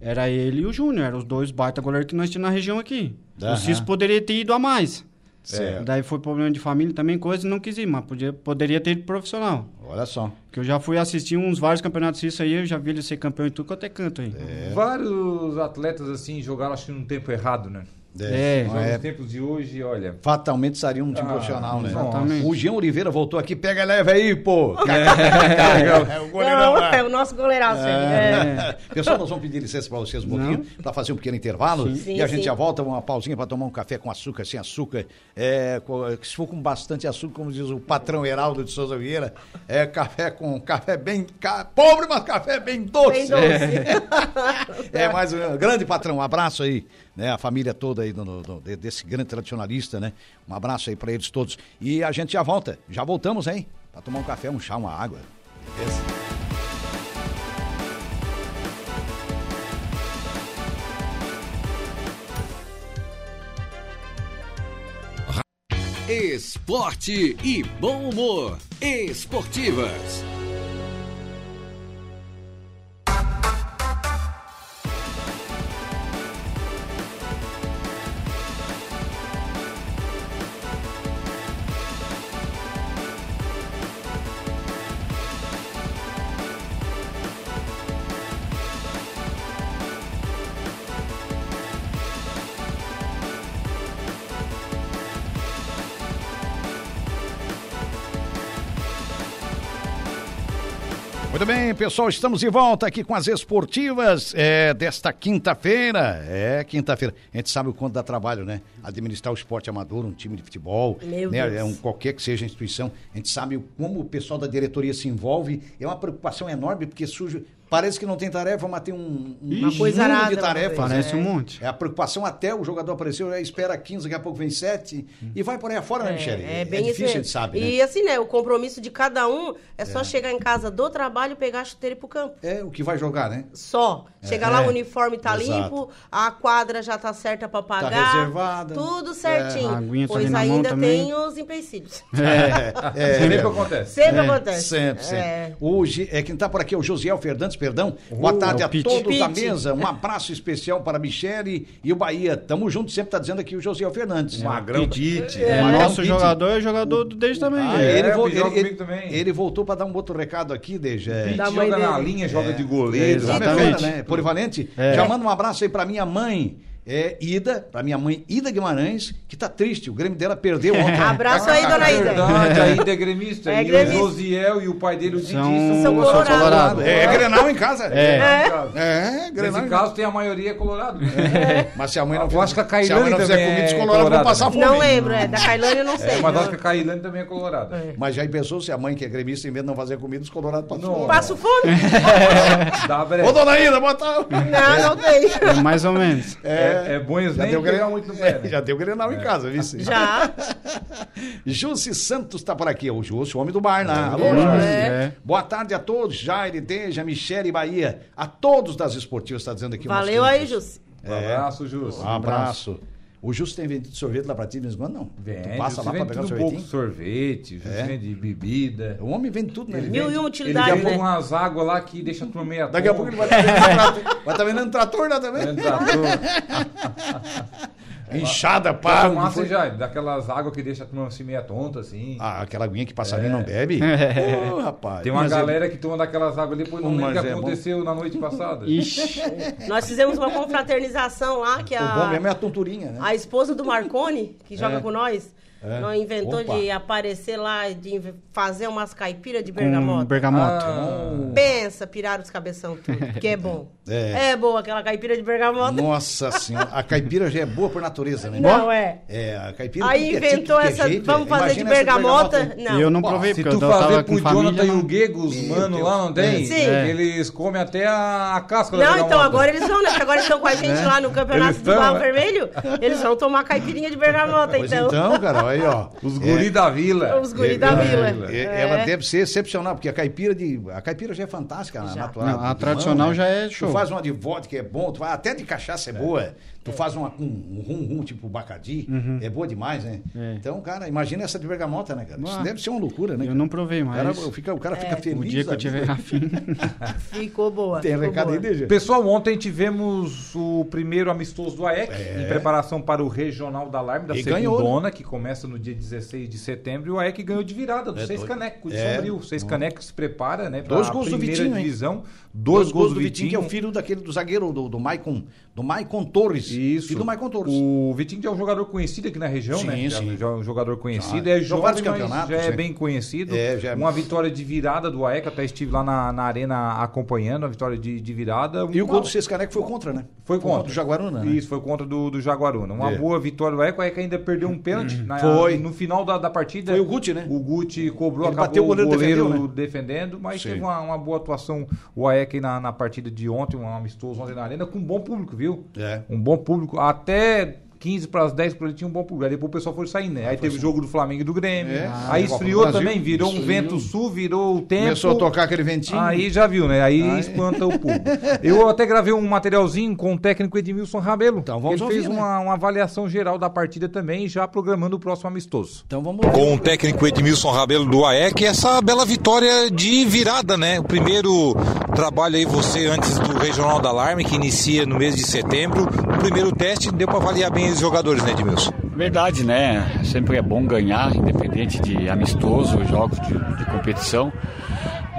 Speaker 4: Era ele e o Júnior, eram os dois baita goleiros que nós tínhamos na região aqui.
Speaker 1: Aham.
Speaker 4: O Cício poderia ter ido a mais.
Speaker 1: Certo.
Speaker 4: Daí foi problema de família também, coisa, não quis ir, mas podia, poderia ter ido profissional.
Speaker 1: Olha só.
Speaker 4: Que eu já fui assistir uns vários campeonatos suíços aí, eu já vi ele ser campeão em tudo quanto é canto aí.
Speaker 2: Vários atletas assim jogaram acho que num tempo errado, né?
Speaker 4: É,
Speaker 1: não
Speaker 2: Nos
Speaker 1: é.
Speaker 2: tempos de hoje, olha.
Speaker 1: Fatalmente estaria um time
Speaker 2: Ah,
Speaker 1: profissional, né?
Speaker 4: exatamente.
Speaker 1: O Jean Oliveira voltou aqui, pega leve aí, pô. é o goleirão
Speaker 3: Não,
Speaker 1: lá.
Speaker 3: é o nosso goleiraço. aí, é.
Speaker 1: Pessoal, nós vamos pedir licença para vocês um pouquinho, para fazer um pequeno intervalo.
Speaker 3: Sim.
Speaker 1: e a gente
Speaker 3: Sim,
Speaker 1: já
Speaker 3: sim.
Speaker 1: volta, uma pausinha para tomar um café com açúcar, sem açúcar. É, se for com bastante açúcar, como diz o patrão Heraldo de Souza Vieira, é café com café bem ca- pobre, mas café bem doce.
Speaker 3: Bem doce.
Speaker 1: É, mas um grande patrão, um abraço aí, né? A família toda aí do- do- do- de- desse grande tradicionalista, né? Um abraço aí para eles todos. E a gente já volta, já voltamos, hein? Para tomar um café, um chá, uma água. Beleza?
Speaker 6: Esporte e bom humor. Esportivas.
Speaker 1: Pessoal, estamos de volta aqui com as esportivas é, desta quinta-feira. É, quinta-feira. A gente sabe o quanto dá trabalho, né? Administrar o esporte amador, um time de futebol,
Speaker 3: Meu
Speaker 1: né?
Speaker 3: Deus.
Speaker 1: É um, qualquer que seja a instituição. A gente sabe como o pessoal da diretoria se envolve. É uma preocupação enorme, porque surge. Parece que não tem tarefa, mas tem um, um
Speaker 3: Uma coisa arada
Speaker 1: de tarefas.
Speaker 3: cabeça.
Speaker 4: Parece
Speaker 1: né?
Speaker 4: um monte.
Speaker 1: É a preocupação até o jogador apareceu, já espera 15, daqui a pouco vem 7 e vai por aí afora, né, Michele?
Speaker 3: É, bem
Speaker 1: difícil,
Speaker 3: isso
Speaker 1: a gente sabe, né?
Speaker 3: E assim, né? O compromisso de cada um é só chegar em casa do trabalho, pegar a chuteira e ir pro campo.
Speaker 1: É o que vai jogar, né?
Speaker 3: Só. Chegar
Speaker 1: É.
Speaker 3: lá, o uniforme tá
Speaker 1: Exato.
Speaker 3: limpo, a quadra já tá certa pra pagar.
Speaker 1: reservada.
Speaker 3: Tudo certinho.
Speaker 4: É. A aguinha tá
Speaker 3: pois
Speaker 4: ali na mão
Speaker 3: ainda
Speaker 4: também.
Speaker 3: tem os empecilhos.
Speaker 1: É,
Speaker 2: Sempre acontece.
Speaker 3: Sempre acontece.
Speaker 1: Sempre, sempre.
Speaker 3: É.
Speaker 1: Hoje, é, quem está por aqui é o Josiel Fernandes, perdão. Boa tarde
Speaker 4: é o
Speaker 1: a
Speaker 4: Pete.
Speaker 1: todos da
Speaker 3: Pete.
Speaker 1: mesa. Um abraço especial para a Michele e o Bahia. Tamo junto, sempre está dizendo aqui o Josiel Fernandes.
Speaker 2: Magrão Tite.
Speaker 4: É,
Speaker 1: Magrão
Speaker 4: nosso
Speaker 1: Pete.
Speaker 4: jogador é jogador do desde também.
Speaker 1: Ah,
Speaker 4: é.
Speaker 1: ele,
Speaker 2: É,
Speaker 1: ele- ele-
Speaker 2: também.
Speaker 1: ele voltou para dar um outro recado aqui, Deja. É,
Speaker 3: Da
Speaker 2: joga na linha, joga de goleiro.
Speaker 4: Exatamente.
Speaker 1: né? Polivalente.
Speaker 4: É.
Speaker 1: Já manda um abraço aí pra minha mãe, é, Ida, pra minha mãe Ida Guimarães, que tá triste. O Grêmio dela perdeu ontem.
Speaker 3: Abraço aí, dona
Speaker 2: É
Speaker 3: Ida.
Speaker 2: verdade, a Ida é gremista.
Speaker 3: É
Speaker 2: e
Speaker 3: gremista.
Speaker 2: o Josiel e o pai dele, o Didi,
Speaker 4: São,
Speaker 2: são,
Speaker 3: colorados.
Speaker 4: colorados.
Speaker 1: É, é Grenal em casa.
Speaker 4: É.
Speaker 1: É, Grenal
Speaker 2: Nesse
Speaker 1: em
Speaker 2: caso, tem a maioria colorado.
Speaker 1: Mas se a mãe não,
Speaker 2: Eu acho que a
Speaker 1: se a mãe não
Speaker 2: Cailane
Speaker 1: fizer comida
Speaker 2: é
Speaker 1: descolorada, vão
Speaker 2: colorada,
Speaker 1: passar
Speaker 2: né?
Speaker 1: fome.
Speaker 3: Não lembro, é. Da Kailane eu não sei.
Speaker 2: É, mas
Speaker 3: não.
Speaker 2: acho que a Cailane também é colorada.
Speaker 1: Mas já pensou se a mãe que é gremista, em vez de não fazer comida, os colorados passam
Speaker 2: Não.
Speaker 1: fome?
Speaker 3: Passo fome?
Speaker 2: Dá
Speaker 1: Ô, dona Ida, bota...
Speaker 3: Não, não tem.
Speaker 4: É mais ou menos.
Speaker 2: É, é bom eles
Speaker 1: Já
Speaker 2: nem
Speaker 1: deu, Grenal,
Speaker 2: muito no pé. né?
Speaker 1: já deu Grenal em casa, viu? sim?
Speaker 3: Já.
Speaker 1: Jussi Santos tá por aqui. O Jussi, o homem do bar, né? Alô,
Speaker 4: É.
Speaker 1: Jussi.
Speaker 4: É.
Speaker 1: Boa tarde a todos. Jair, Deja, Michele Bahia. A todos das esportivas, tá dizendo aqui.
Speaker 3: Valeu aí, Jussi.
Speaker 2: Um abraço, Jus.
Speaker 1: Um abraço. O Justo tem vendido sorvete lá pra ti quando, não?
Speaker 2: Vende,
Speaker 1: tu passa lá pra pegar o
Speaker 2: um pouco
Speaker 1: sorvetinho?
Speaker 2: sorvete,
Speaker 1: É.
Speaker 2: vende bebida.
Speaker 1: O homem vende tudo, né? Ele
Speaker 3: Mil
Speaker 1: vende.
Speaker 3: e uma
Speaker 2: Ele
Speaker 3: utilidade,
Speaker 2: põe
Speaker 3: né?
Speaker 2: umas águas lá que deixa a turma meia
Speaker 1: Daqui a pouco ele vai estar vendendo trator. Vai estar vendendo trator lá também.
Speaker 2: Vende trator.
Speaker 1: Inchada,
Speaker 2: Para
Speaker 1: pá.
Speaker 2: tomar você já, daquelas águas que deixa a turma assim meia tonta, assim.
Speaker 1: Ah, aquela aguinha que passarinho não bebe? Ô, rapaz.
Speaker 2: Tem uma
Speaker 1: Mas
Speaker 2: galera que toma daquelas águas ali, pois não lembra o que
Speaker 1: é bom.
Speaker 2: aconteceu na noite passada.
Speaker 4: Ixi.
Speaker 3: Nós fizemos uma confraternização lá, que
Speaker 1: O bom mesmo é
Speaker 3: a,
Speaker 1: a tonturinha, né?
Speaker 3: a esposa do Marconi, que joga
Speaker 1: É.
Speaker 3: com nós,
Speaker 1: É.
Speaker 3: nós inventou
Speaker 1: Opa.
Speaker 3: de aparecer lá, de fazer umas caipiras de
Speaker 4: Com
Speaker 3: bergamota.
Speaker 4: bergamoto.
Speaker 2: Ah,
Speaker 3: Pensa, piraram os cabeção tudo, que é bom.
Speaker 1: É.
Speaker 3: É, boa aquela caipira de bergamota.
Speaker 1: Nossa senhora. A caipira já é boa por natureza, né?
Speaker 3: Não, é.
Speaker 1: É, a caipira.
Speaker 3: Aí
Speaker 1: é
Speaker 3: inventou
Speaker 1: tipo, que é
Speaker 3: essa,
Speaker 1: jeito,
Speaker 3: vamos
Speaker 1: é.
Speaker 3: fazer de bergamota.
Speaker 1: aí.
Speaker 3: Não.
Speaker 4: Eu não
Speaker 1: Pô,
Speaker 4: provei,
Speaker 2: Se
Speaker 4: porque
Speaker 2: tu
Speaker 4: eu tava
Speaker 2: fazer
Speaker 4: com
Speaker 2: pro
Speaker 4: família.
Speaker 2: Jonathan e o
Speaker 4: não-
Speaker 2: Guego, os mano
Speaker 1: Deus.
Speaker 2: lá, não tem?
Speaker 3: Sim.
Speaker 4: É.
Speaker 2: Eles comem até a, casca da
Speaker 3: Não,
Speaker 2: bergamota.
Speaker 3: então agora eles vão, né? Porque agora eles estão com a gente lá no campeonato
Speaker 2: Eles
Speaker 3: do Barro
Speaker 2: né?
Speaker 3: Vermelho. Eles vão tomar caipirinha de bergamota,
Speaker 1: Pois
Speaker 3: então.
Speaker 1: então, cara, aí, ó.
Speaker 2: Os guri da vila.
Speaker 3: Os guri da vila.
Speaker 1: É, Ela deve ser excepcional, porque a caipira de. A caipira já é fantástica, a
Speaker 3: Já.
Speaker 1: natural.
Speaker 4: Não, a tradicional
Speaker 1: mão,
Speaker 4: já é show.
Speaker 1: Tu faz uma de vodka é bom, tu faz, até de cachaça é, boa. Tu faz uma com um rum, rum tipo bacadi, é boa demais, né?
Speaker 4: Uhum. É.
Speaker 1: Então, cara, imagina essa de bergamota, né, cara? Isso deve ser uma loucura, né?
Speaker 4: Eu
Speaker 1: cara?
Speaker 4: não provei
Speaker 1: O cara,
Speaker 4: mais.
Speaker 1: fica, o cara fica
Speaker 3: É.
Speaker 1: feliz.
Speaker 4: O dia que eu tiver afim.
Speaker 3: Ficou boa.
Speaker 1: Tem
Speaker 3: ficou
Speaker 1: recado
Speaker 3: boa.
Speaker 1: aí, Deja?
Speaker 2: Pessoal, ontem tivemos o primeiro amistoso do AEC,
Speaker 1: É.
Speaker 2: em preparação para o Regional da Alarme, da
Speaker 1: E
Speaker 2: Segundona,
Speaker 1: ganhou, né?
Speaker 2: que começa no dia 16 de setembro, e o AEC ganhou de virada, do
Speaker 1: É
Speaker 2: Seis. Canecos de
Speaker 1: É.
Speaker 2: Sombrio. Seis Canecos se prepara, né,
Speaker 1: Dois gols do Vitinho,
Speaker 2: divisão. Dois, gols do Vitinho.
Speaker 1: que é o filho daquele do zagueiro, do, do Maicon, do Maicon Torres.
Speaker 2: Isso.
Speaker 1: Filho do Maicon Torres.
Speaker 2: O Vitinho já é um jogador conhecido aqui na região,
Speaker 1: Sim,
Speaker 2: né? Já-
Speaker 1: sim.
Speaker 2: Já é um jogador conhecido.
Speaker 1: Já.
Speaker 2: É jovem, mas já é
Speaker 1: sim.
Speaker 2: bem conhecido.
Speaker 1: É, já é-
Speaker 2: Uma vitória de virada do AEC, até estive lá na, na arena acompanhando a vitória de, de virada.
Speaker 1: E o
Speaker 2: Uma-
Speaker 1: gol do Cescaneco foi contra, né?
Speaker 2: Foi contra.
Speaker 1: o Jaguaruna, né?
Speaker 2: Isso, foi contra do, do Jaguaruna. Uma
Speaker 1: É.
Speaker 2: boa vitória do AEC. O AEC ainda perdeu um pênalti na-
Speaker 1: Foi.
Speaker 2: no final da, da partida.
Speaker 1: Foi o Guti, né?
Speaker 2: O Guti cobrou,
Speaker 1: Ele
Speaker 2: acabou
Speaker 1: bateu, o goleiro defendeu, né?
Speaker 2: defendendo, mas
Speaker 1: Sim.
Speaker 2: teve uma, uma boa atuação o AEC na, na partida de ontem, um amistoso ontem na arena, com um bom público, viu?
Speaker 1: É.
Speaker 2: Um bom público. Até 15 para as 10 por ele tinha um bom público. Aí depois o pessoal foi saindo, né? Aí teve o jogo do Flamengo e do Grêmio.
Speaker 1: É.
Speaker 2: Aí
Speaker 1: Ah, do
Speaker 2: esfriou
Speaker 1: Brasil.
Speaker 2: também, virou um vento sul, virou o tempo.
Speaker 1: Começou a tocar aquele ventinho.
Speaker 2: Aí já viu, né? Aí
Speaker 1: Aí.
Speaker 2: espanta o público. Eu até gravei um materialzinho com o técnico Edmilson Rabelo.
Speaker 1: Então vamos
Speaker 2: Ele fez
Speaker 1: ouvir, né?
Speaker 2: uma, uma avaliação geral da partida também, já programando o próximo amistoso.
Speaker 1: Então vamos
Speaker 7: com o técnico Edmilson Rabelo do AEC, essa bela vitória de virada, né? O primeiro trabalho aí você antes do Regional da Alarme, que inicia no mês de setembro. O primeiro teste deu para avaliar bem os jogadores, né, Edmilson?
Speaker 8: Verdade, né? Sempre é bom ganhar, independente de amistoso, jogos de, de competição.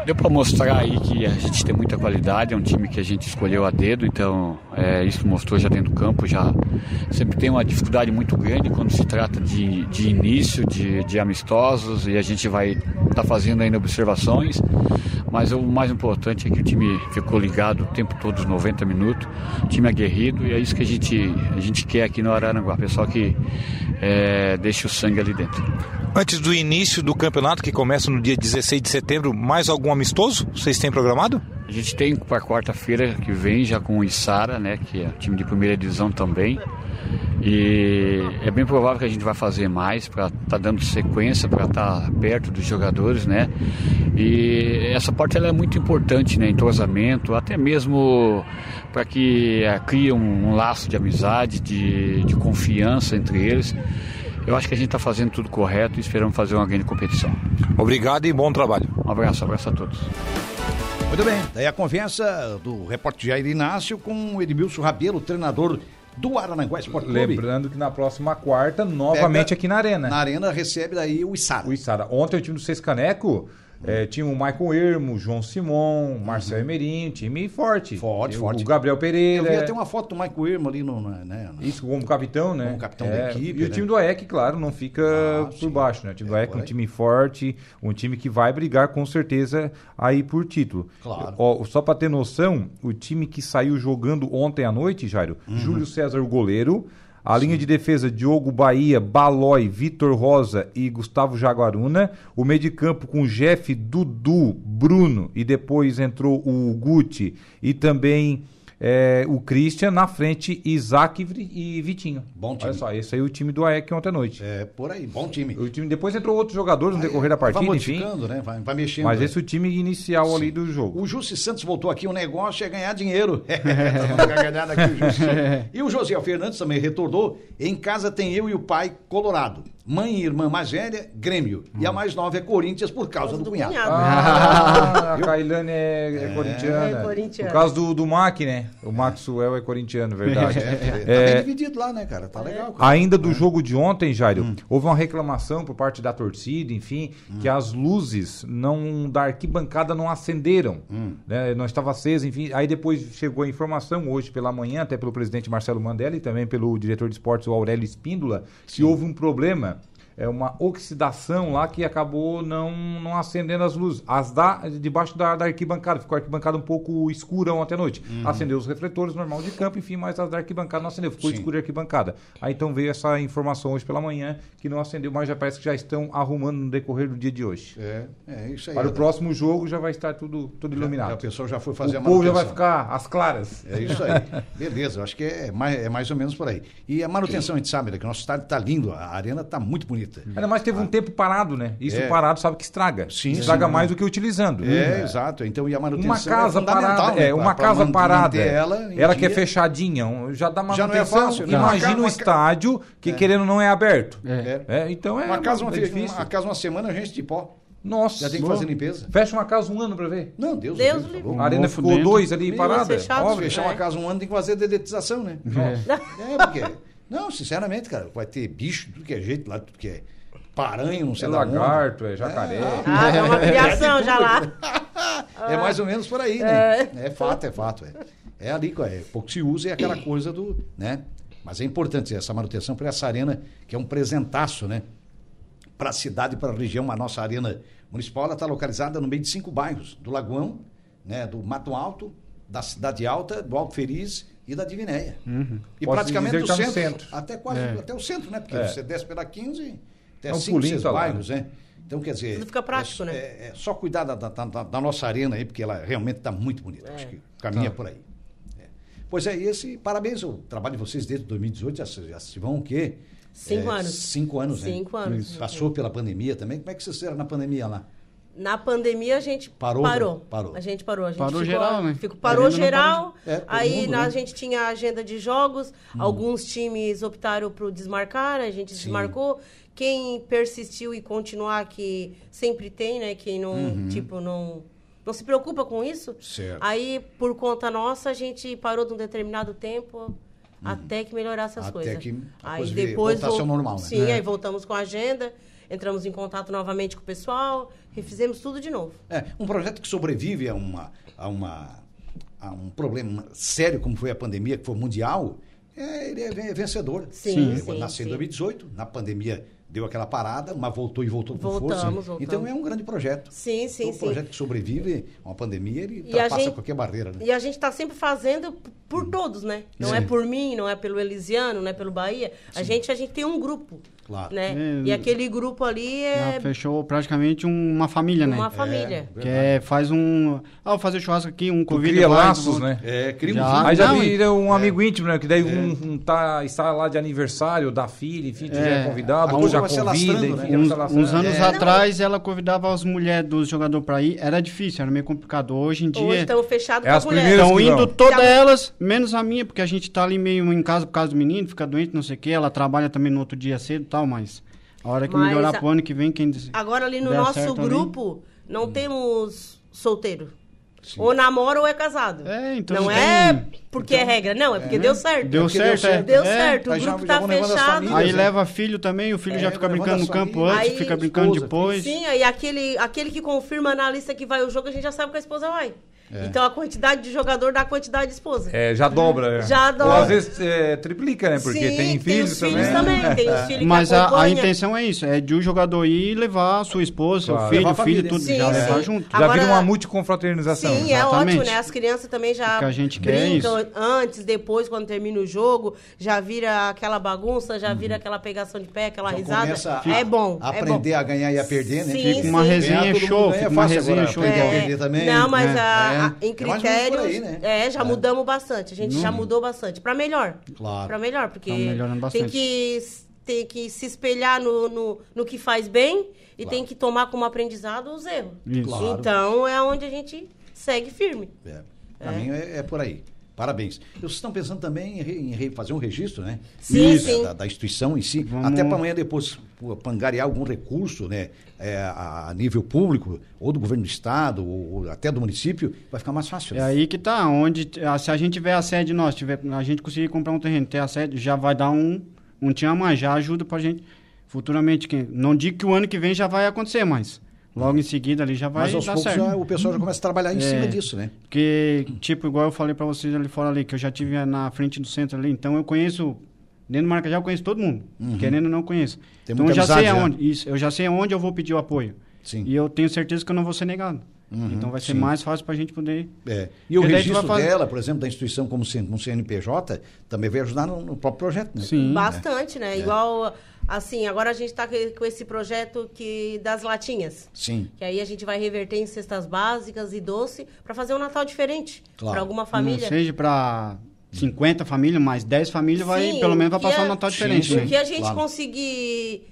Speaker 8: Deu para mostrar aí que a gente tem muita qualidade, é um time que a gente escolheu a dedo, então é, isso mostrou já dentro do campo. Já sempre tem uma dificuldade muito grande quando se trata de, de início, de, de amistosos, e a gente vai estar tá fazendo ainda observações. Mas o mais importante é que o time ficou ligado o tempo todo, os 90 minutos, time aguerrido, e é isso que a gente, a gente quer aqui no Araranguá, pessoal que é, deixa o sangue ali dentro.
Speaker 7: Antes do início do campeonato, que começa no dia 16 de setembro, mais algum amistoso vocês têm programado?
Speaker 8: A gente tem para quarta-feira que vem já com o Isara, né, que é time de primeira divisão também. E é bem provável que a gente vai fazer mais para estar tá dando sequência, para estar tá perto dos jogadores, né? E essa parte ela é muito importante, né? Entrosamento, até mesmo para que uh, crie um, um, laço de amizade, de, de confiança entre eles. Eu acho que a gente está fazendo tudo correto e esperamos fazer uma grande competição.
Speaker 7: Obrigado e bom trabalho.
Speaker 8: Um abraço, um abraço a todos.
Speaker 1: Muito bem, daí a conversa do repórter Jair Inácio com o Edmilson Rabelo, treinador do Arananguá Esporte Clube.
Speaker 2: Lembrando que na próxima quarta, novamente
Speaker 1: Pega,
Speaker 2: aqui na Arena.
Speaker 1: Na Arena recebe daí o Isara.
Speaker 2: O Isara. Ontem o time do Seis Caneco é, tinha o Maicon Ermo, João Simon, Marcel uhum. Emerim, time forte.
Speaker 1: Forte, forte.
Speaker 2: O Gabriel Pereira.
Speaker 1: Eu vi até uma foto do Maicon Ermo ali no. Né, no...
Speaker 2: Isso, como capitão, né?
Speaker 1: Como capitão
Speaker 2: é,
Speaker 1: da equipe.
Speaker 2: E o time
Speaker 1: né?
Speaker 2: do AEC, claro, não fica ah, por sim. baixo, né? O time do AEC é um time forte, um time que vai brigar com certeza aí por título.
Speaker 1: Claro.
Speaker 2: Ó, só para ter noção, o time que saiu jogando ontem à noite, Jairo, uhum. Júlio César, o goleiro. A Sim. linha de defesa, Diogo Bahia, Balói, Vitor Rosa e Gustavo Jaguaruna. O meio de campo com Jeff, Dudu, Bruno e depois entrou o Guti e também é, o Christian. Na frente, Isaac e Vitinho.
Speaker 1: Bom time.
Speaker 2: Olha só, esse aí é o time do AEC ontem à noite.
Speaker 1: É, por aí, bom time.
Speaker 2: O time depois entrou outros jogadores no decorrer da partida,
Speaker 1: vai
Speaker 2: enfim.
Speaker 1: né? Vai, vai mexendo.
Speaker 2: Mas esse é o time inicial Sim. ali do jogo.
Speaker 1: O Jussi Santos voltou aqui, o negócio é ganhar dinheiro. aqui, o e o José Fernandes também retornou. Em casa tem eu e o pai Colorado. Mãe e irmã mais velha, Grêmio. Hum. E a mais nova é Corinthians por causa do, do, cunhado. cunhado.
Speaker 2: Ah, a Cailane é, é, corintiana.
Speaker 3: É corintiana.
Speaker 2: Por causa do, do Mac, né? O Maxwell é corintiano, verdade.
Speaker 1: É, é, tá bem dividido lá, né, cara? Tá legal. Cara.
Speaker 2: Ainda do jogo de ontem, Jairo, hum. houve uma reclamação por parte da torcida, enfim, hum. que as luzes não da arquibancada não acenderam.
Speaker 1: Hum.
Speaker 2: Né? Não estava acesa, enfim. Aí depois chegou a informação, hoje pela manhã, até pelo presidente Marcelo Mandela e também pelo diretor de esportes, o Aurélio Espíndola, Sim. que houve um problema é uma oxidação lá que acabou não, não acendendo as luzes. As da, debaixo da, da arquibancada, ficou a arquibancada um pouco escura ontem à noite. Uhum. Acendeu os refletores normal de campo, enfim, mas as da arquibancada não acendeu, ficou Sim. escura a arquibancada. Aí então veio essa informação hoje pela manhã que não acendeu, mas já parece que já estão arrumando no decorrer do dia de hoje.
Speaker 1: É, é isso aí.
Speaker 2: Para o próximo jogo já vai estar tudo, tudo iluminado.
Speaker 1: Já, a pessoa já foi fazer
Speaker 2: o
Speaker 1: a
Speaker 2: povo já vai ficar às claras.
Speaker 1: É isso aí. Beleza, eu acho que é mais, é mais ou menos por aí. E a manutenção, a gente sabe, né, que o nosso estádio está lindo, a arena está muito bonita. Bonita.
Speaker 2: Ainda mais teve um tempo parado, né? Isso
Speaker 1: É.
Speaker 2: parado sabe que estraga.
Speaker 1: Sim,
Speaker 2: estraga
Speaker 1: sim.
Speaker 2: mais do que utilizando.
Speaker 1: É, exato. Então, e a manutenção
Speaker 2: Uma casa
Speaker 1: é
Speaker 2: parada,
Speaker 1: né,
Speaker 2: é,
Speaker 1: pra-
Speaker 2: uma
Speaker 1: pra
Speaker 2: casa
Speaker 1: man-
Speaker 2: parada, é.
Speaker 1: ela,
Speaker 2: ela que é fechadinha, já dá
Speaker 1: Já não é
Speaker 2: manutenção.
Speaker 1: fácil, né?
Speaker 2: Imagina
Speaker 1: Uma
Speaker 2: um
Speaker 1: ca-
Speaker 2: estádio que querendo não é aberto.
Speaker 4: É.
Speaker 2: É, então é
Speaker 1: Uma casa, uma,
Speaker 2: é difícil.
Speaker 1: uma casa uma semana, a gente de pó.
Speaker 2: Nossa,
Speaker 1: Já tem que fazer limpeza.
Speaker 2: fecha uma casa um ano pra ver.
Speaker 1: Não, Deus,
Speaker 3: Deus
Speaker 1: Deus, falou.
Speaker 2: A arena ficou dois ali parada.
Speaker 3: fechado.
Speaker 2: Óbvio.
Speaker 1: Fechar uma
Speaker 3: É.
Speaker 1: casa um ano tem que fazer dedetização, né? É, porque. Não, sinceramente, cara, vai ter bicho, tudo que é jeito lá, tudo que é paranho, não sei
Speaker 2: É
Speaker 1: lá onde.
Speaker 2: lagarto, é jacaré.
Speaker 3: Ah, é uma criação já lá.
Speaker 1: É mais ou menos por aí, né? É, fato, é fato. É, é ali, é, pouco se usa é aquela coisa do. né? Mas é importante essa manutenção para essa arena, que é um presentaço, né? Para a cidade e para a região. A nossa arena municipal ela está localizada no meio de cinco bairros: do Lagoão, né? do Mato Alto, da Cidade Alta, do Alto Feliz e da Divinéia. E
Speaker 2: Posso
Speaker 1: praticamente
Speaker 2: que tá
Speaker 1: centro,
Speaker 2: centro.
Speaker 1: Até quase
Speaker 4: É.
Speaker 1: até o centro, né? Porque
Speaker 2: É.
Speaker 1: você desce pela 15, até
Speaker 2: É um
Speaker 1: cinco,
Speaker 2: pulinho,
Speaker 1: seis
Speaker 2: tá lá,
Speaker 1: bairros, né? Então, quer dizer.
Speaker 3: Tudo fica prático,
Speaker 1: é,
Speaker 3: né?
Speaker 1: É, é só cuidar da, da- da- da nossa arena aí, porque ela realmente está muito bonita. Acho que caminha
Speaker 2: Tá.
Speaker 1: por aí. É. Pois é, e esse, parabéns, o trabalho de vocês desde 2018, já, se- já se vão o quê?
Speaker 3: Cinco
Speaker 1: É,
Speaker 3: anos.
Speaker 1: Cinco anos, né?
Speaker 3: Cinco anos.
Speaker 1: Passou pela pandemia também. Como é que vocês fizeram na pandemia lá?
Speaker 3: Na pandemia a gente
Speaker 1: Parou,
Speaker 3: parou.
Speaker 1: né? Parou.
Speaker 3: A gente parou. A gente
Speaker 4: Parou
Speaker 3: ficou-
Speaker 4: geral, né?
Speaker 3: ficou- parou geral.
Speaker 1: parou. É, todo
Speaker 3: aí
Speaker 1: mundo,
Speaker 3: na-
Speaker 1: né?
Speaker 3: a gente tinha a agenda de jogos.
Speaker 1: Hum.
Speaker 3: Alguns times optaram por desmarcar, a gente desmarcou. Quem persistiu e continuar, que sempre tem, né? Quem não, tipo, não, não se preocupa com isso.
Speaker 1: Uhum. Certo.
Speaker 3: Aí, por conta nossa, a gente parou de um determinado tempo. Até que melhorasse as
Speaker 1: Até
Speaker 3: coisas.
Speaker 1: que a
Speaker 3: aí
Speaker 1: coisa
Speaker 3: depois
Speaker 1: voltasse ao normal, né?
Speaker 3: Sim,
Speaker 1: É.
Speaker 3: aí voltamos com a agenda, entramos em contato novamente com o pessoal, refizemos tudo de novo.
Speaker 1: É, um projeto que sobrevive a, uma, a, uma, a um problema sério como foi a pandemia, que foi mundial, é, ele é ve- vencedor.
Speaker 3: Sim, sim,
Speaker 1: Nasceu em
Speaker 3: sim.
Speaker 1: 2018, na pandemia deu aquela parada, mas voltou e voltou com
Speaker 3: Voltamos,
Speaker 1: força.
Speaker 3: voltamos.
Speaker 1: Então é um grande projeto.
Speaker 3: Sim, sim,
Speaker 1: um
Speaker 3: sim.
Speaker 1: projeto que sobrevive a uma pandemia, ele
Speaker 3: E
Speaker 1: ultrapassa qualquer barreira. Né?
Speaker 3: E a gente está sempre fazendo por todos, né? Não
Speaker 1: Sim.
Speaker 3: é por mim, não é pelo Elisiano, não é pelo Bahia. A gente, a gente tem um grupo,
Speaker 1: Claro.
Speaker 3: né?
Speaker 4: É,
Speaker 3: E aquele grupo ali
Speaker 4: Já
Speaker 3: é
Speaker 4: fechou praticamente um- uma família, né?
Speaker 3: uma família.
Speaker 4: Que é, faz um. Ah, vou fazer churrasco aqui, um
Speaker 2: Tu
Speaker 4: convite.
Speaker 2: cria laços, né?
Speaker 1: É, cria um
Speaker 4: Já.
Speaker 2: Aí já
Speaker 4: Não,
Speaker 2: vira um amigo íntimo, né? Que daí um, um tá, está lá de aniversário da filha, enfim, tu já é
Speaker 4: É.
Speaker 2: convidado, ou já convida, enfim,
Speaker 1: né?
Speaker 4: Uns, uns anos
Speaker 1: É.
Speaker 4: atrás ela convidava as mulheres dos jogadores pra ir, era difícil, era meio complicado. Hoje em dia.
Speaker 3: Hoje estamos fechados
Speaker 2: É
Speaker 3: com
Speaker 2: as
Speaker 3: a mulher.
Speaker 2: primeiras
Speaker 4: Estão indo todas elas, menos a minha, porque a gente tá ali meio em casa por causa do menino, fica doente, não sei o quê. Ela trabalha também no outro dia cedo e tal, mas a hora que
Speaker 3: Mas
Speaker 4: melhorar
Speaker 3: a-
Speaker 4: pro ano que vem, quem diz.
Speaker 3: Agora ali no nosso
Speaker 4: certo ali.
Speaker 3: grupo não
Speaker 1: Hum.
Speaker 3: temos solteiro. Ou namora ou é casado.
Speaker 4: É, então
Speaker 3: não é
Speaker 4: tem-
Speaker 3: porque é regra, não, é porque deu certo.
Speaker 4: Deu
Speaker 1: porque
Speaker 4: certo,
Speaker 1: deu
Speaker 4: é.
Speaker 1: certo.
Speaker 3: Deu
Speaker 4: É.
Speaker 3: certo, o
Speaker 1: Aí já-
Speaker 3: grupo
Speaker 1: já
Speaker 3: tá
Speaker 1: as
Speaker 3: fechado.
Speaker 1: famílias,
Speaker 4: Aí
Speaker 1: né?
Speaker 4: leva filho também, o filho
Speaker 1: É,
Speaker 4: já fica brincando no campo antes,
Speaker 3: Aí-
Speaker 4: fica brincando
Speaker 1: Esposa,
Speaker 4: depois.
Speaker 3: Sim, aí aquele, aquele que confirma na lista que vai o jogo, a gente já sabe que a esposa vai. Então a quantidade de jogador dá a quantidade de esposa.
Speaker 2: É, já dobra. é.
Speaker 3: Já
Speaker 2: Ou
Speaker 3: dobra.
Speaker 2: às vezes é, triplica, né? Porque
Speaker 3: Sim,
Speaker 2: tem filhos
Speaker 3: os
Speaker 2: também.
Speaker 3: filhos também. Tem os filhos
Speaker 4: Mas
Speaker 3: que
Speaker 4: a, a intenção é isso, é de o jogador ir levar a sua esposa, seu
Speaker 2: Claro.
Speaker 4: filho,
Speaker 1: Levar a
Speaker 4: o filho, tudo,
Speaker 3: Sim,
Speaker 4: já levar junto.
Speaker 2: Já
Speaker 3: Agora-
Speaker 2: vira uma multiconfraternização.
Speaker 3: Sim, é
Speaker 4: Exatamente.
Speaker 3: ótimo, né? As crianças também já
Speaker 4: O que a gente quer é
Speaker 3: brincam antes, depois, quando termina o jogo, já vira aquela bagunça, já vira aquela pegação de pé, aquela
Speaker 1: Já
Speaker 3: risada.
Speaker 1: a-
Speaker 3: é bom.
Speaker 1: a
Speaker 3: é
Speaker 1: aprender
Speaker 3: bom.
Speaker 1: a ganhar e a perder, né?
Speaker 3: Sim,
Speaker 4: Fica uma
Speaker 3: sim.
Speaker 4: resenha show, fica
Speaker 1: é
Speaker 4: uma resenha show.
Speaker 1: aprender a
Speaker 3: É,
Speaker 1: perder também.
Speaker 3: Não, mas a- a-
Speaker 1: É.
Speaker 3: em
Speaker 1: É
Speaker 3: critérios,
Speaker 1: aí, né?
Speaker 3: é, já mudamos bastante. A gente já mudou bastante. Pra melhor.
Speaker 1: Claro.
Speaker 3: Pra melhor, porque tem que, tem que se espelhar no, no, no que faz bem e
Speaker 1: Claro.
Speaker 3: tem que tomar como aprendizado os erros.
Speaker 4: Isso.
Speaker 1: Claro.
Speaker 3: Então é onde a gente segue firme.
Speaker 1: É. Caminho é, é por aí. Parabéns. Vocês estão pensando também em, re- em re- fazer um registro, né?
Speaker 3: Sim,
Speaker 1: Da-
Speaker 3: sim.
Speaker 1: Da, da instituição em si.
Speaker 4: Vamos-
Speaker 1: Até para amanhã depois pô, pangariar algum recurso, né? é, a, a nível público, ou do governo do estado, ou, ou até do município, vai ficar mais fácil.
Speaker 4: É
Speaker 1: né?
Speaker 4: aí que tá, onde ah, se a gente tiver a sede nossa, tiver, a gente conseguir comprar um terreno, ter a sede, já vai dar um um tinha mais, já ajuda pra gente futuramente, que não digo que o ano que vem já vai acontecer, mas logo em seguida ali já vai
Speaker 1: Mas aos
Speaker 4: dar
Speaker 1: poucos
Speaker 4: certo.
Speaker 1: já, o pessoal já começa a trabalhar em
Speaker 4: É.
Speaker 1: cima disso, né?
Speaker 4: Porque, tipo, igual eu falei pra vocês ali fora ali, que eu já tive na frente do centro ali, então eu conheço, dentro do Maracajá eu conheço todo mundo, querendo ou não conheço.
Speaker 1: Uhum. Tem
Speaker 4: então eu já sei
Speaker 1: amizade já.
Speaker 4: aonde, isso, eu já sei aonde eu vou pedir o apoio.
Speaker 1: Sim.
Speaker 4: E eu tenho certeza que eu não vou ser negado. então vai ser
Speaker 1: sim.
Speaker 4: mais fácil pra gente poder...
Speaker 1: É. E o
Speaker 4: Porque
Speaker 1: registro
Speaker 4: vai fazer-
Speaker 1: dela, por exemplo, da instituição como, como CNPJ, também vai ajudar no, no próprio projeto, né?
Speaker 4: Sim.
Speaker 3: Bastante, né? Igual, assim, agora a gente tá com esse projeto que das latinhas.
Speaker 1: Sim.
Speaker 3: Que aí a gente vai reverter em cestas básicas e doce para fazer um Natal diferente.
Speaker 1: Claro.
Speaker 3: Para alguma
Speaker 4: Não
Speaker 3: família.
Speaker 4: seja pra 50 famílias, mas 10 famílias, vai,
Speaker 3: Sim,
Speaker 4: pelo menos vai passar
Speaker 3: é-
Speaker 4: um Natal diferente.
Speaker 1: sim.
Speaker 4: né?
Speaker 3: O que a gente
Speaker 1: Claro.
Speaker 3: conseguir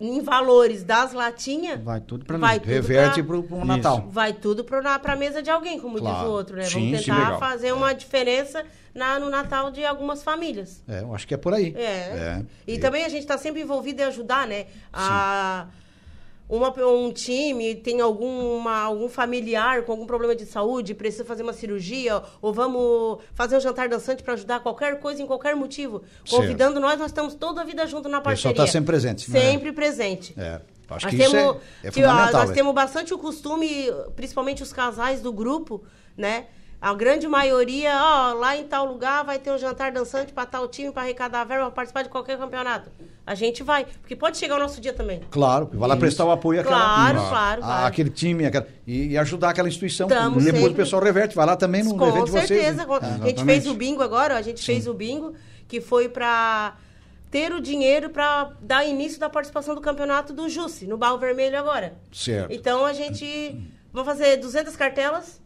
Speaker 3: em valores das latinhas,
Speaker 4: Vai tudo pra
Speaker 3: vai tudo
Speaker 1: Reverte pro, pro Natal.
Speaker 3: vai tudo para a mesa de alguém, como diz
Speaker 1: Claro.
Speaker 3: o outro, né?
Speaker 1: Sim,
Speaker 3: Vamos
Speaker 1: sim,
Speaker 3: tentar
Speaker 1: legal.
Speaker 3: fazer uma diferença na, no Natal de algumas famílias.
Speaker 1: É, eu acho que é por aí.
Speaker 3: É. E,
Speaker 1: E-
Speaker 3: também a gente está sempre envolvido em ajudar, né? A, uma, um time tem alguma, algum familiar com algum problema de saúde, precisa fazer uma cirurgia, ou vamos fazer um jantar dançante para ajudar qualquer coisa, em qualquer motivo.
Speaker 1: Certo.
Speaker 3: Convidando nós, nós estamos toda a vida junto na
Speaker 1: pessoal
Speaker 3: parceria.
Speaker 1: tá sempre presente.
Speaker 3: Sempre presente.
Speaker 1: É, acho
Speaker 3: Nós
Speaker 1: que isso
Speaker 3: temos,
Speaker 1: é, é
Speaker 3: que, ó,
Speaker 1: fundamental.
Speaker 3: Nós
Speaker 1: é.
Speaker 3: temos bastante o costume, principalmente os casais do grupo, né? A grande maioria, ó, lá em tal lugar vai ter um jantar dançante para tal time, para arrecadar verba, para participar de qualquer campeonato. A gente vai, porque pode chegar o nosso dia também.
Speaker 1: Claro, vai lá prestar o apoio àquela,
Speaker 3: Claro,
Speaker 1: a-
Speaker 3: claro,
Speaker 1: a-
Speaker 3: claro.
Speaker 1: àquele time aquela- e, e ajudar aquela instituição.
Speaker 3: Tamo
Speaker 1: Depois
Speaker 3: sempre-
Speaker 1: o pessoal reverte, vai lá também no,
Speaker 3: Com
Speaker 1: evento de vocês.
Speaker 3: certeza.
Speaker 1: né?
Speaker 3: com- a gente fez o bingo agora, a gente fez o bingo, que foi para ter o dinheiro para dar início da participação do campeonato do Jusce, no Barro Vermelho agora.
Speaker 1: Certo.
Speaker 3: Então a gente vai fazer 200 cartelas.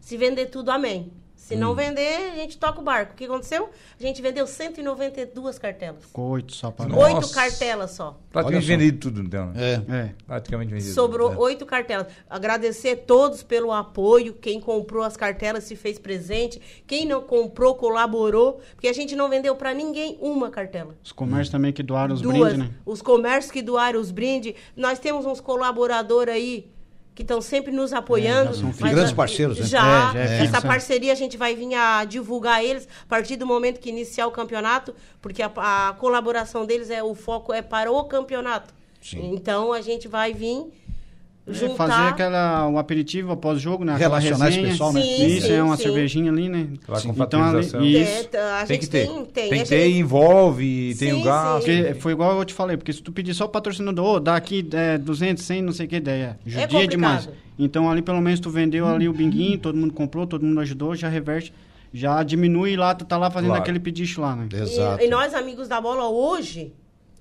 Speaker 3: Se vender tudo, amém. Se
Speaker 1: Hum.
Speaker 3: não vender, a gente toca o barco. O que aconteceu? A gente vendeu 192 cartelas.
Speaker 4: Ficou oito só pra nós.
Speaker 3: Oito cartelas só.
Speaker 2: Praticamente vendido tudo, então. né?
Speaker 1: É.
Speaker 4: É.
Speaker 2: Praticamente vendido.
Speaker 3: Sobrou
Speaker 2: É.
Speaker 3: oito cartelas. Agradecer a todos pelo apoio. Quem comprou as cartelas se fez presente. Quem não comprou, colaborou. Porque a gente não vendeu para ninguém uma cartela.
Speaker 4: Os comércios também que doaram os
Speaker 3: Duas.
Speaker 4: brindes, né?
Speaker 3: Os comércios que doaram os brindes. Nós temos uns colaboradores aí que estão sempre nos apoiando.
Speaker 4: É, são
Speaker 1: grandes
Speaker 3: a-
Speaker 1: parceiros, né?
Speaker 3: Já.
Speaker 4: É, já é
Speaker 3: Essa
Speaker 4: fixa.
Speaker 3: parceria a gente vai vir a divulgar eles a partir do momento que iniciar o campeonato, porque a, a colaboração deles é o foco é para o campeonato.
Speaker 1: Sim.
Speaker 3: Então a gente vai vir
Speaker 4: É,
Speaker 3: juntar
Speaker 4: fazer aquela, um aperitivo após o jogo, né? Aquela
Speaker 1: Relacionar esse
Speaker 4: resenha.
Speaker 1: pessoal, né?
Speaker 3: Sim,
Speaker 4: Isso,
Speaker 3: sim,
Speaker 4: é uma
Speaker 3: sim.
Speaker 4: cervejinha ali, né? Então, ali, isso.
Speaker 3: É, a
Speaker 2: Tem
Speaker 3: gente
Speaker 2: que ter.
Speaker 3: tem,
Speaker 2: Tem,
Speaker 3: tem.
Speaker 2: que ter,
Speaker 3: gente-
Speaker 2: envolve, tem o gasto.
Speaker 4: Porque foi igual eu te falei, porque se tu pedir só o patrocinador, dá aqui é, 200, 100, não sei o que, daí é judia
Speaker 3: complicado.
Speaker 4: demais. Então ali pelo menos tu vendeu ali o binguinho, todo mundo comprou, todo mundo ajudou, já reverte, já diminui lá, tu tá lá fazendo
Speaker 2: Claro.
Speaker 4: aquele pedicho lá, né?
Speaker 1: Exato.
Speaker 3: E, e nós, amigos da bola, hoje,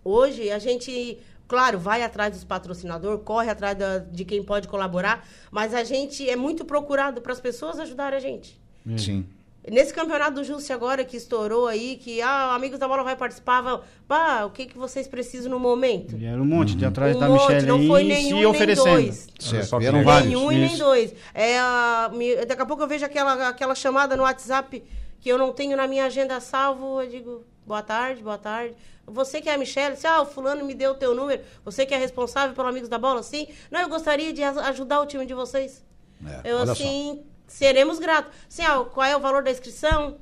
Speaker 3: hoje a gente, claro, vai atrás dos patrocinadores, corre atrás da- de quem pode colaborar, mas a gente é muito procurado para as pessoas ajudarem a gente.
Speaker 1: Sim.
Speaker 3: Nesse campeonato do Justi agora que estourou aí, que ah, amigos da bola vai participar, vai, pá, o que, que vocês precisam no momento?
Speaker 4: Era um monte de atrás
Speaker 3: Um
Speaker 4: da
Speaker 3: monte,
Speaker 4: Michelle
Speaker 3: não foi nenhum
Speaker 4: se
Speaker 3: nem
Speaker 4: oferecendo.
Speaker 3: dois.
Speaker 1: Certo.
Speaker 2: só que
Speaker 1: Vieram vários.
Speaker 3: Nenhum e nem
Speaker 4: isso.
Speaker 3: dois. É, a- me- daqui a pouco eu vejo aquela, aquela chamada no WhatsApp que eu não tenho na minha agenda salvo. Eu digo, boa tarde, boa tarde. Você que é a Michelle, se ah, o fulano me deu o teu número, você que é responsável pelo Amigos da Bola, sim. Não, eu gostaria de ajudar o time de vocês.
Speaker 1: É,
Speaker 3: eu, assim, seremos gratos. Sim, ah, qual é o valor da inscrição?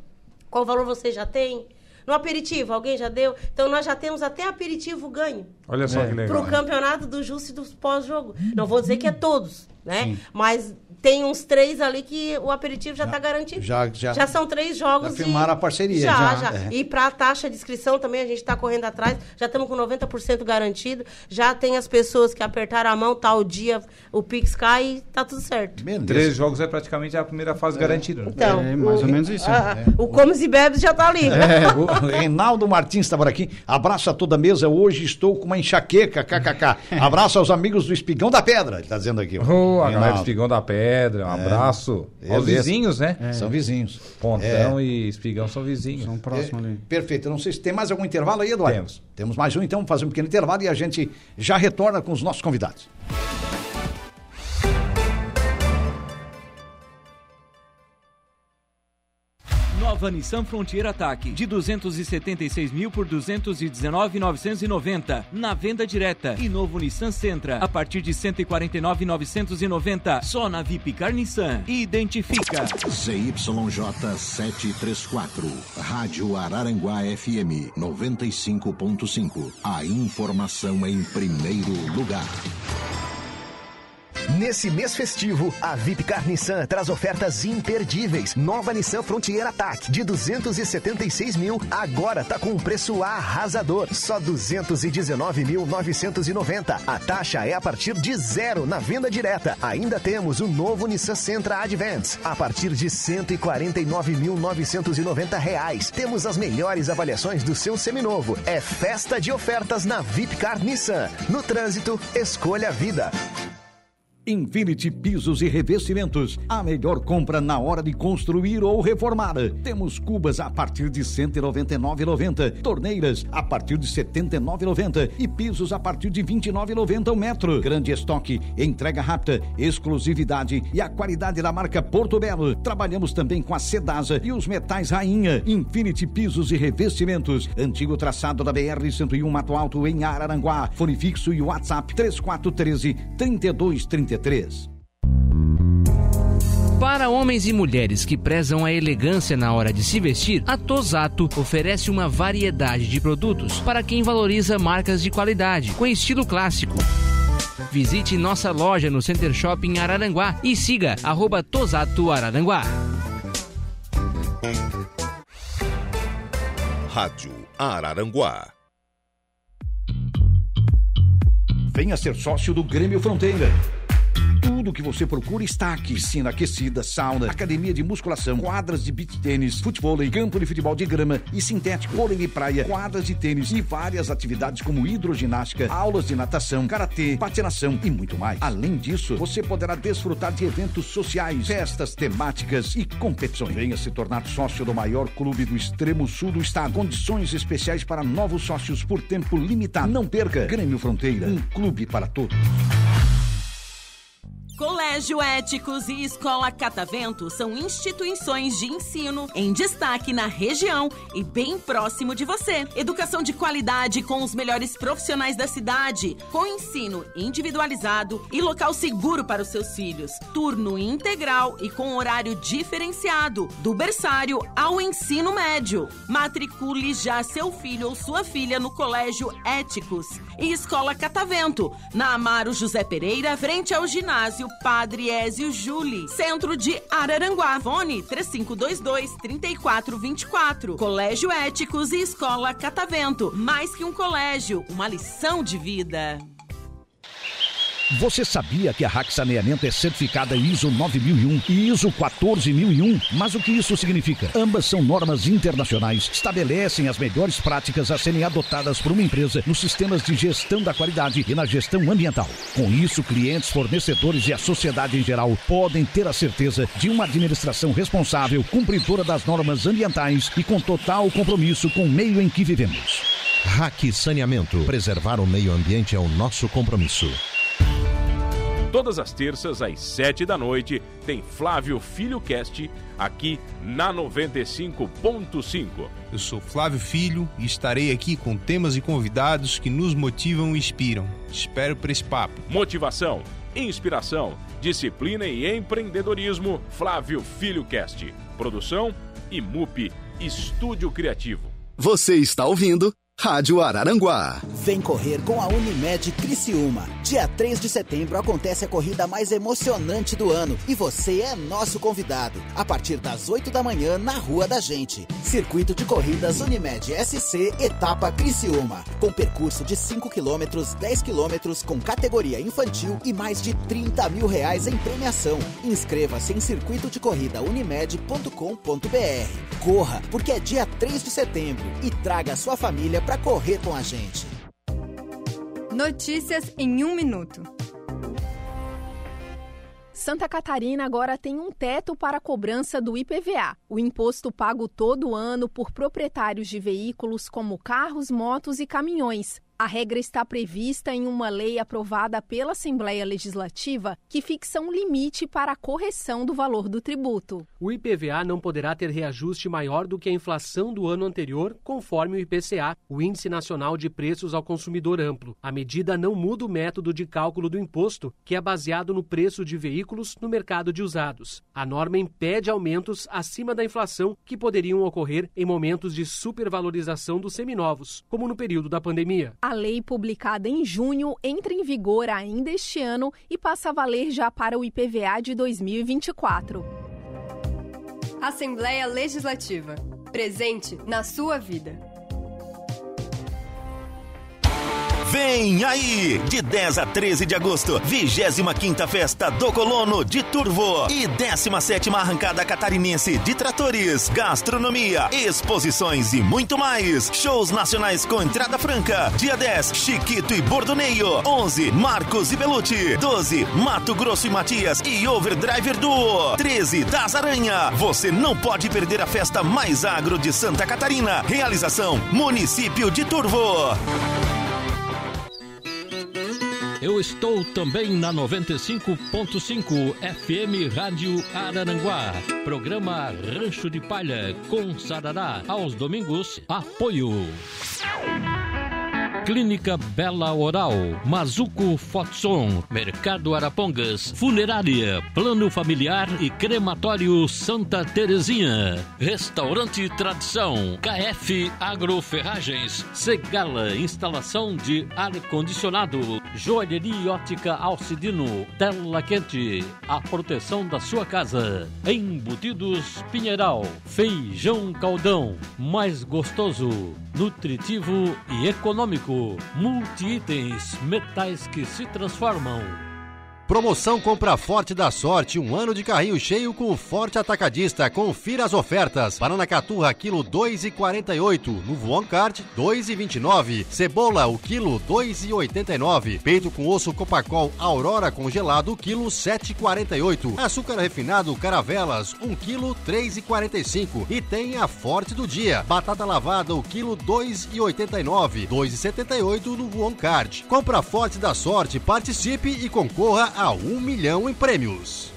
Speaker 3: Qual valor você já tem? No aperitivo, alguém já deu? Então nós já temos até aperitivo ganho
Speaker 2: Olha só
Speaker 4: É.
Speaker 2: que
Speaker 3: para
Speaker 2: legal.
Speaker 3: o campeonato do Justo e dos pós-jogo. Não vou dizer que é todos, né? Mas tem uns três ali que o aperitivo já está garantido.
Speaker 1: já- já-
Speaker 3: são três jogos.
Speaker 1: já firmaram a parceria,
Speaker 3: Já,
Speaker 1: já,
Speaker 3: já.
Speaker 1: é.
Speaker 3: E para a taxa de inscrição também a gente está correndo atrás. Já estamos com 90% garantido. Já tem as pessoas que apertaram a mão, tal dia o Pix cai e tá tudo certo.
Speaker 1: Beleza.
Speaker 2: Três jogos é praticamente a primeira fase garantida. né?
Speaker 3: Então,
Speaker 4: É, mais
Speaker 3: o,
Speaker 4: ou menos isso,
Speaker 3: ah,
Speaker 4: é.
Speaker 3: O Comes e Bebes já tá ali.
Speaker 1: É, o Reinaldo Martins está por aqui. Abraço a toda a mesa. Hoje estou com uma enxaqueca, kkk. Abraço aos amigos do Espigão da Pedra. Ele está dizendo aqui. ó.
Speaker 2: Oh, a galera do. Espigão da Pedra, um abraço. Aos
Speaker 1: Beleza.
Speaker 2: vizinhos, né?
Speaker 1: São vizinhos.
Speaker 2: Pontão e Espigão são vizinhos.
Speaker 4: São próximos ali.
Speaker 1: É, perfeito. Eu não sei se tem mais algum intervalo aí, Eduardo.
Speaker 2: Temos.
Speaker 1: Temos mais um, então. Vamos fazer um pequeno intervalo e a gente já retorna com os nossos convidados.
Speaker 9: Nova Nissan Frontier Ataque de 276 mil por 219.990 na venda direta e novo Nissan Sentra a partir de 149.990 só na Vipcar Nissan. Identifica.
Speaker 10: ZYJ 734, Rádio Araranguá FM 95.5. A informação em primeiro lugar.
Speaker 11: Nesse mês festivo, a Vipcar Nissan traz ofertas imperdíveis. Nova Nissan Frontier Attack de 276 mil, agora tá com um preço arrasador, só 219.990. A taxa é a partir de zero na venda direta. Ainda temos o novo Nissan Sentra Advance a partir de 149.990 reais. Temos as melhores avaliações do seu seminovo. É festa de ofertas na Vipcar Nissan. No trânsito, escolha a vida.
Speaker 1: Infinity Pisos e Revestimentos. A melhor compra na hora de construir ou reformar. Temos cubas a partir de R$ 199,90. Torneiras a partir de R$ 79,90. E pisos a partir de R$ 29,90 o metro. Grande estoque, entrega rápida, exclusividade e a qualidade da marca Porto Belo. Trabalhamos também com a Sedasa e os metais Rainha. Infinity Pisos e Revestimentos. Antigo traçado da BR-101 Mato Alto em Araranguá. Fone fixo e WhatsApp 3413 3233.
Speaker 12: Para homens e mulheres que prezam a elegância na hora de se vestir, a Tosato oferece uma variedade de produtos para quem valoriza marcas de qualidade, com estilo clássico. Visite nossa loja no Center Shopping Araranguá e siga arroba Tosato Araranguá.
Speaker 10: Rádio Araranguá.
Speaker 1: Venha ser sócio do Grêmio Fronteira. Tudo que você procura está aqui. Piscina aquecida, sauna, academia de musculação, quadras de beach tênis, futebol, campo de futebol de grama e sintético, vôlei de praia, quadras de tênis e várias atividades como hidroginástica, aulas de natação, karatê, patinação e muito mais. Além disso, você poderá desfrutar de eventos sociais, festas temáticas e competições. Venha se tornar sócio do maior clube do extremo sul do estado. Condições especiais para novos sócios por tempo limitado. Não perca Grêmio Fronteira, um clube para todos.
Speaker 13: Colégio Éticos e Escola Catavento são instituições de ensino em destaque na região e bem próximo de você. Educação de qualidade com os melhores profissionais da cidade, com ensino individualizado e local seguro para os seus filhos. Turno integral e com horário diferenciado, do berçário ao ensino médio. Matricule já seu filho ou sua filha no Colégio Éticos e Escola Catavento, na Amaro José Pereira, frente ao ginásio Padre Ézio Júli, centro de Araranguá. Fone 3522-3424. Colégio Éticos e Escola Catavento. Mais que um colégio, uma lição de vida.
Speaker 1: Você sabia que a Rack Saneamento é certificada ISO 9001 e ISO 14001? Mas o que isso significa? Ambas são normas internacionais, estabelecem as melhores práticas a serem adotadas por uma empresa nos sistemas de gestão da qualidade e na gestão ambiental. Com isso, clientes, fornecedores e a sociedade em geral podem ter a certeza de uma administração responsável, cumpridora das normas ambientais e com total compromisso com o meio em que vivemos.
Speaker 10: Rack Saneamento. Preservar o meio ambiente é o nosso compromisso.
Speaker 14: Todas as terças, às sete da noite, tem Flávio Filho Cast aqui na 95.5.
Speaker 15: Eu sou Flávio Filho e estarei aqui com temas e convidados que nos motivam e inspiram. Espero por esse papo.
Speaker 14: Motivação, inspiração, disciplina e empreendedorismo. Flávio Filho Cast. Produção e MUP Estúdio Criativo.
Speaker 16: Você está ouvindo Rádio Araranguá.
Speaker 17: Vem correr com a Unimed Criciúma. Dia 3 de setembro acontece a corrida mais emocionante do ano e você é nosso convidado. A partir das 8 da manhã na Rua da Gente. Circuito de corridas Unimed SC Etapa Criciúma. Com percurso de 5 quilômetros, 10 quilômetros com categoria infantil e mais de 30 mil reais em premiação. Inscreva-se em circuito de corrida unimed.com.br. Corra, porque é dia 3 de setembro e traga a sua família para correr com a gente.
Speaker 18: Notícias em um minuto. Santa Catarina agora tem um teto para a cobrança do IPVA, o imposto pago todo ano por proprietários de veículos como carros, motos e caminhões. A regra está prevista em uma lei aprovada pela Assembleia Legislativa que fixa um limite para a correção do valor do tributo.
Speaker 19: O IPVA não poderá ter reajuste maior do que a inflação do ano anterior, conforme o IPCA, o Índice Nacional de Preços ao Consumidor Amplo. A medida não muda o método de cálculo do imposto, que é baseado no preço de veículos no mercado de usados. A norma impede aumentos acima da inflação que poderiam ocorrer em momentos de supervalorização dos seminovos, como no período da pandemia.
Speaker 18: A lei publicada em junho entra em vigor ainda este ano e passa a valer já para o IPVA de 2024.
Speaker 20: Assembleia Legislativa. Presente na sua vida. Vem aí! De 10 a 13 de agosto, 25 Festa do Colono de Turvo e 17 Arrancada Catarinense de Tratores, Gastronomia, Exposições e muito mais. Shows nacionais com entrada franca. Dia 10, Chiquito e Bordoneio. 11, Marcos e Belucci. 12, Mato Grosso e Matias e Overdriver Duo. 13, Das Aranha. Você não pode perder a festa mais agro de Santa Catarina. Realização: Município de Turvo.
Speaker 21: Eu estou também na 95.5 FM Rádio Araranguá. Programa Rancho de Palha com Sarará. Aos domingos, apoio. Clínica Bela Oral, Mazuco Fotson, Mercado Arapongas, Funerária, Plano Familiar e Crematório Santa Terezinha, Restaurante Tradição, KF Agroferragens, Segala Instalação de Ar-Condicionado, Joalheria Ótica Alcidino, Tela Quente, a proteção da sua casa, Embutidos Pinheiral, Feijão Caldão, mais gostoso, nutritivo e econômico. Multi-itens, metais que se transformam.
Speaker 22: Promoção Compra Forte da Sorte, um ano de carrinho cheio com o Forte Atacadista. Confira as ofertas. Banana caturra, quilo 2,48. No Voon Cart, 2,29. Cebola, o quilo 2,89. Peito com osso Copacol Aurora congelado, quilo 7,48. Açúcar refinado Caravelas, 1 quilo 3,45. E tem a Forte do dia. Batata lavada, o quilo 2,89. 2,78 no Voon Cart. Compra Forte da Sorte, participe e concorra a um milhão em prêmios.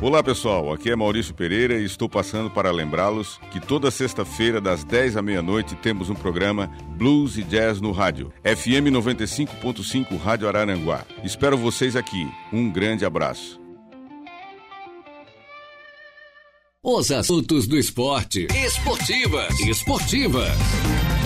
Speaker 23: Olá pessoal, aqui é Maurício Pereira e estou passando para lembrá-los que toda sexta-feira, das 10 à meia-noite, temos um programa Blues e Jazz no Rádio, FM 95.5 Rádio Araranguá. Espero vocês aqui. Um grande abraço.
Speaker 6: Os assuntos do esporte. Esportivas. Esportivas.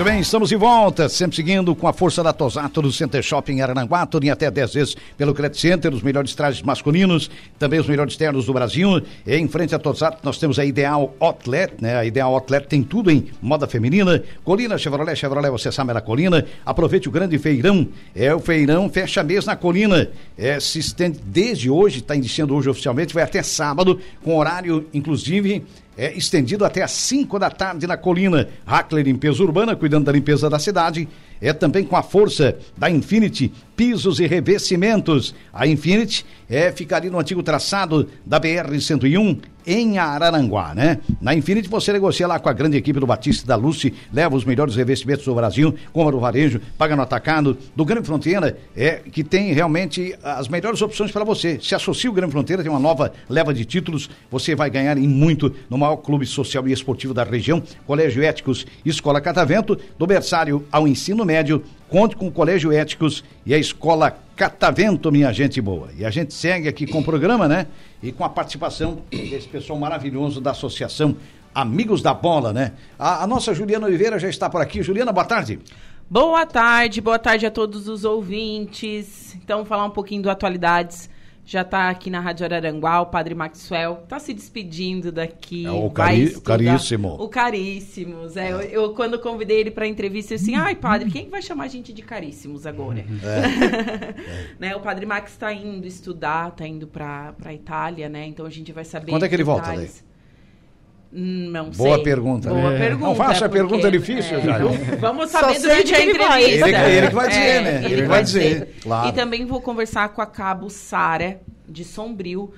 Speaker 1: Muito bem, estamos de volta, sempre seguindo com a força da Tosato do Center Shopping Arananguá, tudo em até 10 vezes pelo Credit Center, os melhores trajes masculinos, também os melhores ternos do Brasil. E em frente à Tosato nós temos a Ideal Outlet, né? A Ideal Outlet tem tudo em moda feminina. Colina Chevrolet, Chevrolet, você sabe é da Colina. Aproveite o grande feirão, é o feirão fecha mês na Colina. É, se estende desde hoje, está iniciando hoje oficialmente, vai até sábado, com horário, inclusive, é estendido até às 5 da tarde na colina. Hackler Limpeza Urbana, cuidando da limpeza da cidade. É também com a força da Infinity Pisos e Revestimentos. A Infinity é, fica ali no antigo traçado da BR-101 em Araranguá, né? Na Infinity você negocia lá com a grande equipe do Batista da Lucy, leva os melhores revestimentos do Brasil, como do varejo, paga no atacado, do Grande Fronteira, é que tem realmente as melhores opções para você. Se associa o Grande Fronteira, tem uma nova leva de títulos, você vai ganhar em muito no maior clube social e esportivo da região, Colégio Éticos Escola Catavento, do berçário ao ensino médio, conte com o Colégio Éticos e a Escola Catavento, minha gente boa. E a gente segue aqui com o programa, né? E com a participação desse pessoal maravilhoso da Associação Amigos da Bola, né? A, a nossa Juliana Oliveira já está por aqui. Juliana, boa tarde.
Speaker 24: Boa tarde, boa tarde a todos os ouvintes. Então, falar um pouquinho do Atualidades. Já está aqui na Rádio Araranguá, o Padre Maxwell. Está se despedindo daqui.
Speaker 1: É o cari caríssimo.
Speaker 24: O caríssimos. É, eu, eu, quando convidei ele para entrevista, eu assim, ai, Padre, quem vai chamar a gente de caríssimos agora?
Speaker 1: É.
Speaker 24: né, o Padre Max está indo estudar, está indo para a Itália, né? Então a gente vai saber.
Speaker 1: Quando é que ele volta daí?
Speaker 24: Não
Speaker 1: Boa
Speaker 24: sei.
Speaker 1: pergunta.
Speaker 24: Boa
Speaker 1: É.
Speaker 24: pergunta.
Speaker 1: Não faça a
Speaker 24: porque-
Speaker 1: pergunta difícil,
Speaker 24: é,
Speaker 1: já.
Speaker 24: Vamos saber durante
Speaker 3: de
Speaker 24: a entrevista.
Speaker 1: Ele- ele que vai dizer,
Speaker 24: É,
Speaker 1: né?
Speaker 24: Ele,
Speaker 1: Ele
Speaker 24: que
Speaker 1: vai
Speaker 24: vai
Speaker 1: dizer,
Speaker 24: dizer.
Speaker 1: claro.
Speaker 24: E também vou conversar com a Cabo Sara, de Sombrio.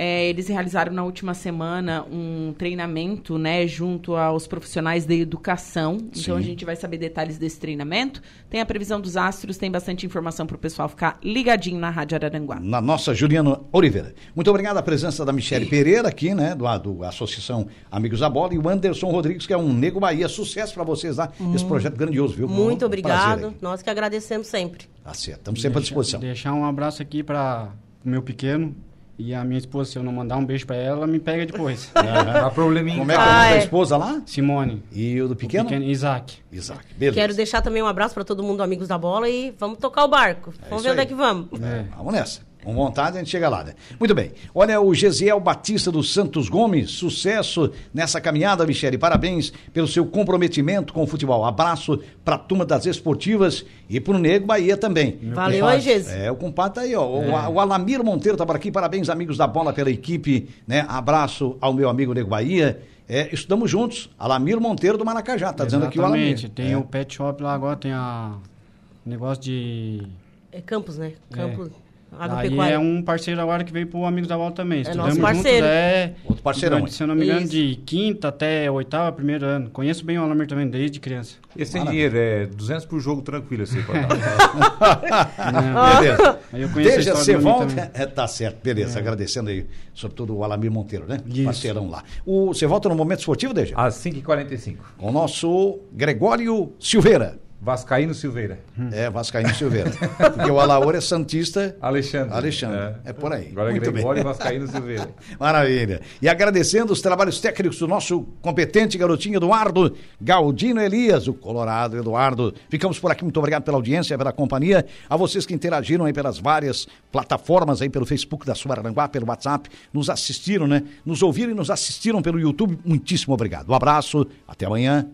Speaker 24: É, eles realizaram na última semana um treinamento, né, junto aos profissionais de educação. Então
Speaker 1: Sim.
Speaker 24: a gente vai saber detalhes desse treinamento. Tem a previsão dos astros, tem bastante informação para o pessoal ficar ligadinho na Rádio Araranguá.
Speaker 1: Na nossa Juliana Oliveira. Muito obrigado a presença da Michele Pereira aqui, né? Do, do Associação Amigos da Bola. E o Anderson Rodrigues, que é um Nego Bahia. Sucesso para vocês lá. Esse projeto grandioso, viu?
Speaker 3: Muito
Speaker 1: Um
Speaker 3: obrigado. Nós que agradecemos sempre.
Speaker 1: Tá certo. Estamos sempre à disposição.
Speaker 4: Deixar um abraço aqui para o meu pequeno e a minha esposa. Se eu não mandar um beijo para ela, me pega depois.
Speaker 1: Dá
Speaker 2: probleminha.
Speaker 1: Como é que é o nome
Speaker 3: Ah,
Speaker 1: da
Speaker 3: é.
Speaker 1: esposa lá?
Speaker 4: Simone.
Speaker 1: E o do pequeno?
Speaker 4: Isaac.
Speaker 1: Isaac. Beleza.
Speaker 3: Quero deixar também um abraço para todo mundo, amigos da bola, e vamos tocar o barco. vamos
Speaker 1: isso
Speaker 3: ver onde
Speaker 1: aí.
Speaker 3: é que vamos.
Speaker 1: Vamos nessa. Com vontade a gente chega lá, né? Muito bem. Olha, o Gesiel Batista dos Santos Gomes, sucesso nessa caminhada, Michele. Parabéns pelo seu comprometimento com o futebol. Abraço pra turma das esportivas e pro Nego Bahia também.
Speaker 3: Valeu
Speaker 1: É,
Speaker 3: aí, Gesi.
Speaker 1: É, o compadre tá aí, ó. O,
Speaker 2: É.
Speaker 1: o Alamiro Monteiro tá por aqui. Parabéns, amigos da bola, pela equipe, né? Abraço ao meu amigo Nego Bahia. É, estudamos juntos. Alamiro Monteiro do Maracajá, tá dizendo aqui o.
Speaker 4: Exatamente. Tem
Speaker 1: É.
Speaker 4: o pet shop lá agora, tem a negócio de
Speaker 3: É Campos, né? Campos.
Speaker 4: Aí
Speaker 3: Agropecuária.
Speaker 4: é um parceiro agora que veio pro Amigos da Bola também. Estudamos
Speaker 3: nosso parceiro.
Speaker 4: juntos, é...
Speaker 1: Outro parceirão,
Speaker 4: durante, Se eu não me engano,
Speaker 3: Isso.
Speaker 4: de quinta até oitava, primeiro ano. Conheço bem o Alamir também, desde criança.
Speaker 2: Esse tem dinheiro, é 200 por jogo tranquilo, assim, pode dar.
Speaker 1: Beleza.
Speaker 4: Aí eu conheço a
Speaker 1: Desde
Speaker 4: história
Speaker 1: você volta. É, tá certo, beleza. Agradecendo aí, sobretudo o Alamir Monteiro, né?
Speaker 4: Isso.
Speaker 1: Parceirão lá. O, você volta no momento esportivo, Deja?
Speaker 2: Às 5h45.
Speaker 1: Com o nosso Gregório Silveira.
Speaker 2: Vascaíno Silveira.
Speaker 1: É, Vascaíno Silveira. Porque o Alaor é Santista.
Speaker 2: Alexandre.
Speaker 1: Alexandre. É, por aí.
Speaker 2: Agora é
Speaker 1: Muito
Speaker 2: Gregório
Speaker 1: bem.
Speaker 2: Vascaíno Silveira.
Speaker 1: Maravilha. E agradecendo os trabalhos técnicos do nosso competente garotinho Eduardo Galdino Elias, o Colorado Eduardo. Ficamos por aqui. Muito obrigado pela audiência, pela companhia. A vocês que interagiram aí pelas várias plataformas aí, pelo Facebook da Suaranguá, pelo WhatsApp, nos assistiram, né? Nos ouviram e nos assistiram pelo YouTube. Muitíssimo obrigado. Um abraço. Até amanhã.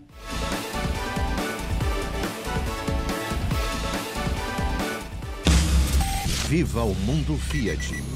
Speaker 10: Viva o mundo Fiat.